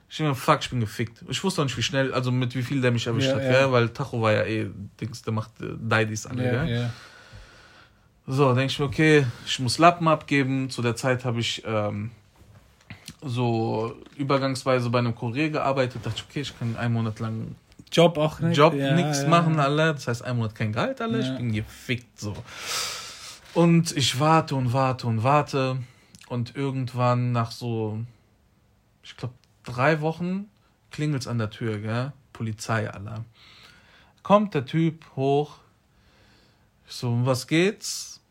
Ich denke mir, fuck, ich bin gefickt. Ich wusste auch nicht, wie schnell, also mit wie viel der mich erwischt Ja, hat, ja. gell? Weil Tacho war ja eh, Dings, der macht äh, Deidis alle, Ja, gell? ja. So, denke ich mir, okay, ich muss Lappen abgeben. Zu der Zeit habe ich ähm, so übergangsweise bei einem Kurier gearbeitet. Dachte ich, okay, ich kann einen Monat lang Job auch nicht. Job, ja, nichts ja. machen, alle. Das heißt, einen Monat kein Gehalt, alle. Ja. Ich bin gefickt, so. Und ich warte und warte und warte. Und irgendwann nach so, ich glaube, drei Wochen klingelt's an der Tür, gell? Polizei, alle. Kommt der Typ hoch. Ich so, um was geht's?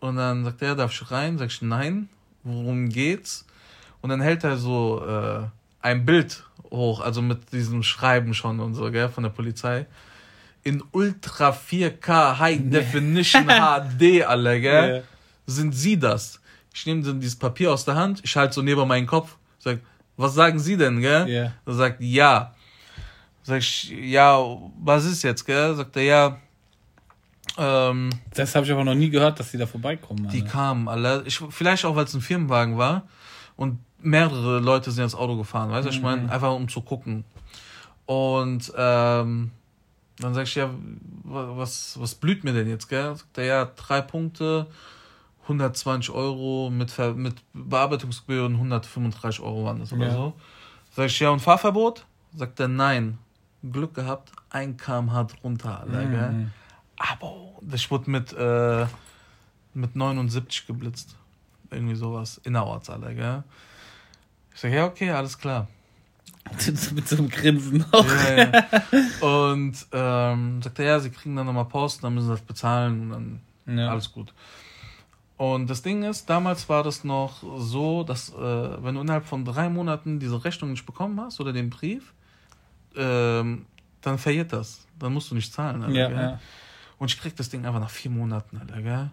Und dann sagt er, darf ich rein? Sag ich, nein. Worum geht's? Und dann hält er so äh, ein Bild hoch, also mit diesem Schreiben schon und so, gell, von der Polizei. In Ultra 4K High Definition <laughs> HD, alle, gell? Ja. Sind Sie das? Ich nehme dann dieses Papier aus der Hand, ich halte so neben meinen Kopf, sag, was sagen Sie denn, gell? Ja. Er sagt, ja. Sag ich, ja, was ist jetzt, gell? Sagt er, ja, ähm, Das habe ich aber noch nie gehört, dass die da vorbeikommen. die Alter. kamen alle. Ich, vielleicht auch, weil es ein Firmenwagen war und mehrere Leute sind ins Auto gefahren, weißt du, ich meine, einfach um zu gucken. Und ähm, dann sag ich, ja, wa- was, was blüht mir denn jetzt, gell? Sagt er, ja, drei Punkte, 120 Euro mit, Ver mit Bearbeitungsgebühren, 135 Euro waren das oder Ja. so. Sag ich, ja, und Fahrverbot? Sagt er, nein. Glück gehabt, ein kmh drunter, Alter, gell? Mhm. Aber das wurde mit, äh, mit 79 geblitzt. Irgendwie sowas. Innerorts, alle, gell? Ich sag, ja, okay, alles klar. <laughs> Mit so einem Grinsen auch. Ja, ja. Und ähm, sagt er, ja, sie kriegen dann nochmal Post, dann müssen sie das bezahlen und dann Ja. alles gut. Und das Ding ist, damals war das noch so, dass äh, wenn du innerhalb von drei Monaten diese Rechnung nicht bekommen hast oder den Brief, ähm, dann verjährt das. Dann musst du nicht zahlen. Alter, Ja, gell? ja. Und ich krieg das Ding einfach nach vier Monaten, Alter, gell?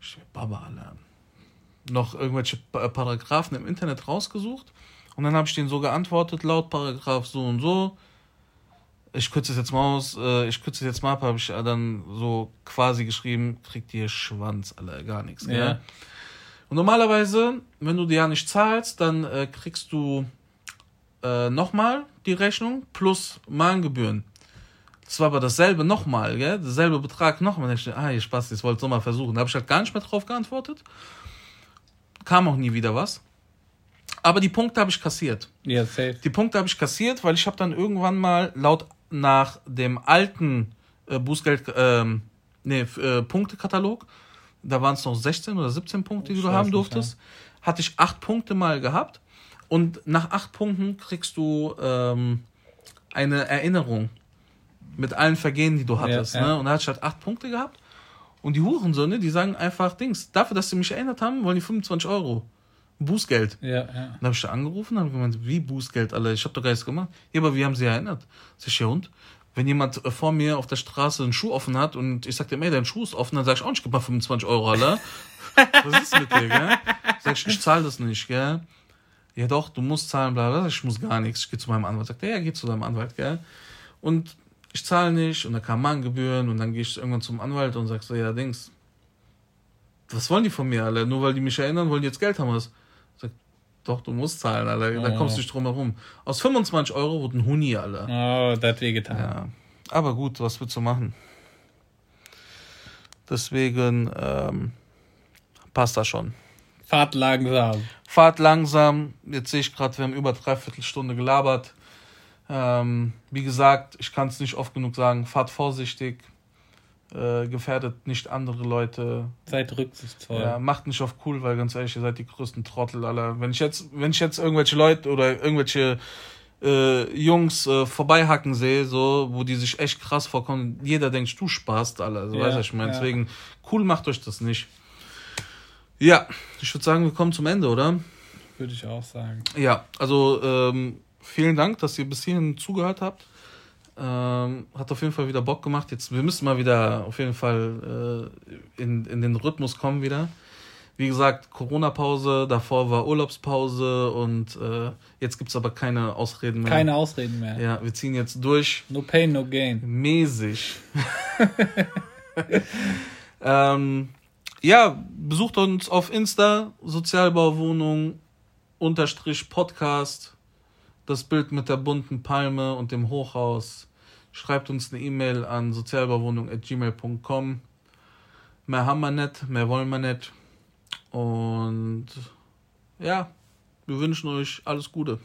Ich Baba, Alter. Noch irgendwelche Pa- Paragraphen im Internet rausgesucht. Und dann habe ich denen so geantwortet, laut Paragraph so und so. Ich kürze es jetzt mal aus, äh, ich kürze es jetzt mal ab, habe ich dann so quasi geschrieben, kriegt ihr Schwanz, Alter, gar nichts, gell? Ja. Und normalerweise, wenn du dir ja nicht zahlst, dann äh, kriegst du äh, nochmal die Rechnung plus Mahngebühren. Das war aber dasselbe nochmal, gell? Derselbe Betrag nochmal. Ich, ah, ihr Spaß, das wollt ihr mal versuchen. Da habe ich halt gar nicht mehr drauf geantwortet. Kam auch nie wieder was. Aber die Punkte habe ich kassiert. Ja, safe. Die Punkte habe ich kassiert, weil ich habe dann irgendwann mal laut nach dem alten äh, Bußgeld, ähm, nee, äh, Punktekatalog, da waren es noch 16 oder 17 Punkte, die Ich du haben nicht, durftest, hatte ich acht Punkte mal gehabt und nach acht Punkten kriegst du ähm, eine Erinnerung mit allen Vergehen, die du hattest. Ja, ja. Ne? Und da hatte ich halt acht Punkte gehabt und die Hurensöhne, die sagen einfach Dings, dafür, dass sie mich erinnert haben, wollen die 25 Euro. Bußgeld. Ja, ja. Dann habe ich da angerufen und habe gemeint, wie Bußgeld, Alter, ich habe doch gar nichts gemacht. Ja, aber wie haben sie erinnert? Sag ich, ja und? Wenn jemand äh, vor mir auf der Straße einen Schuh offen hat und ich sag dem, ey, dein Schuh ist offen, dann sag ich, oh, ich gebe mal 25 Euro, Alter. <laughs> Was ist mit dir, gell? Sag ich, ich zahle das nicht, gell? Ja doch, du musst zahlen, bla bla. Sag Ich ich muss gar nichts. Ich gehe zu meinem Anwalt. Sagt er, ja, geh zu deinem Anwalt, gell? Und ich zahle nicht und da kamen Mahngebühren und dann gehe ich irgendwann zum Anwalt und sag so, ja, Dings, was wollen die von mir, alle? Nur weil die mich erinnern, wollen die jetzt Geld haben. Was? Sag, doch, du musst zahlen, Alter. Da Oh. kommst du nicht drum herum. Aus 25 Euro wurde ein Huni, Alter. Oh, das hat wehgetan. Ja. Aber gut, was willst du machen? Deswegen ähm, passt das schon. Fahrt langsam. Fahrt langsam. Jetzt sehe ich gerade, wir haben über dreiviertel Stunde gelabert. Ähm, wie gesagt, ich kann es nicht oft genug sagen. Fahrt vorsichtig. Äh, gefährdet nicht andere Leute. Seid rücksichtsvoll. Ja, macht nicht auf cool, weil ganz ehrlich, ihr seid die größten Trottel aller. Wenn ich jetzt, wenn ich jetzt irgendwelche Leute oder irgendwelche äh, Jungs äh, vorbeihacken sehe, so, wo die sich echt krass vorkommen, jeder denkt, du sparst alle. Also, Ja, weißt du, was ich meine, ja. deswegen, cool macht euch das nicht. Ja, ich würde sagen, wir kommen zum Ende, oder? Würde ich auch sagen. Ja, also ähm, vielen Dank, dass ihr bis hierhin zugehört habt. Ähm, hat auf jeden Fall wieder Bock gemacht. Jetzt, wir müssen mal wieder auf jeden Fall äh, in, in den Rhythmus kommen wieder. Wie gesagt, Corona-Pause, davor war Urlaubspause und äh, jetzt gibt's aber keine Ausreden mehr. Keine Ausreden mehr. Ja, wir ziehen jetzt durch. No pain, no gain. Mäßig. <laughs> <laughs> ähm, ja, besucht uns auf Insta, Sozialbauwohnung, unterstrich Podcast, das Bild mit der bunten Palme und dem Hochhaus. Schreibt uns eine E-Mail an sozialbauwohnung.gmail.com. Mehr haben wir nicht, mehr wollen wir nicht. Und ja, wir wünschen euch alles Gute.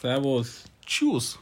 Servus. Tschüss.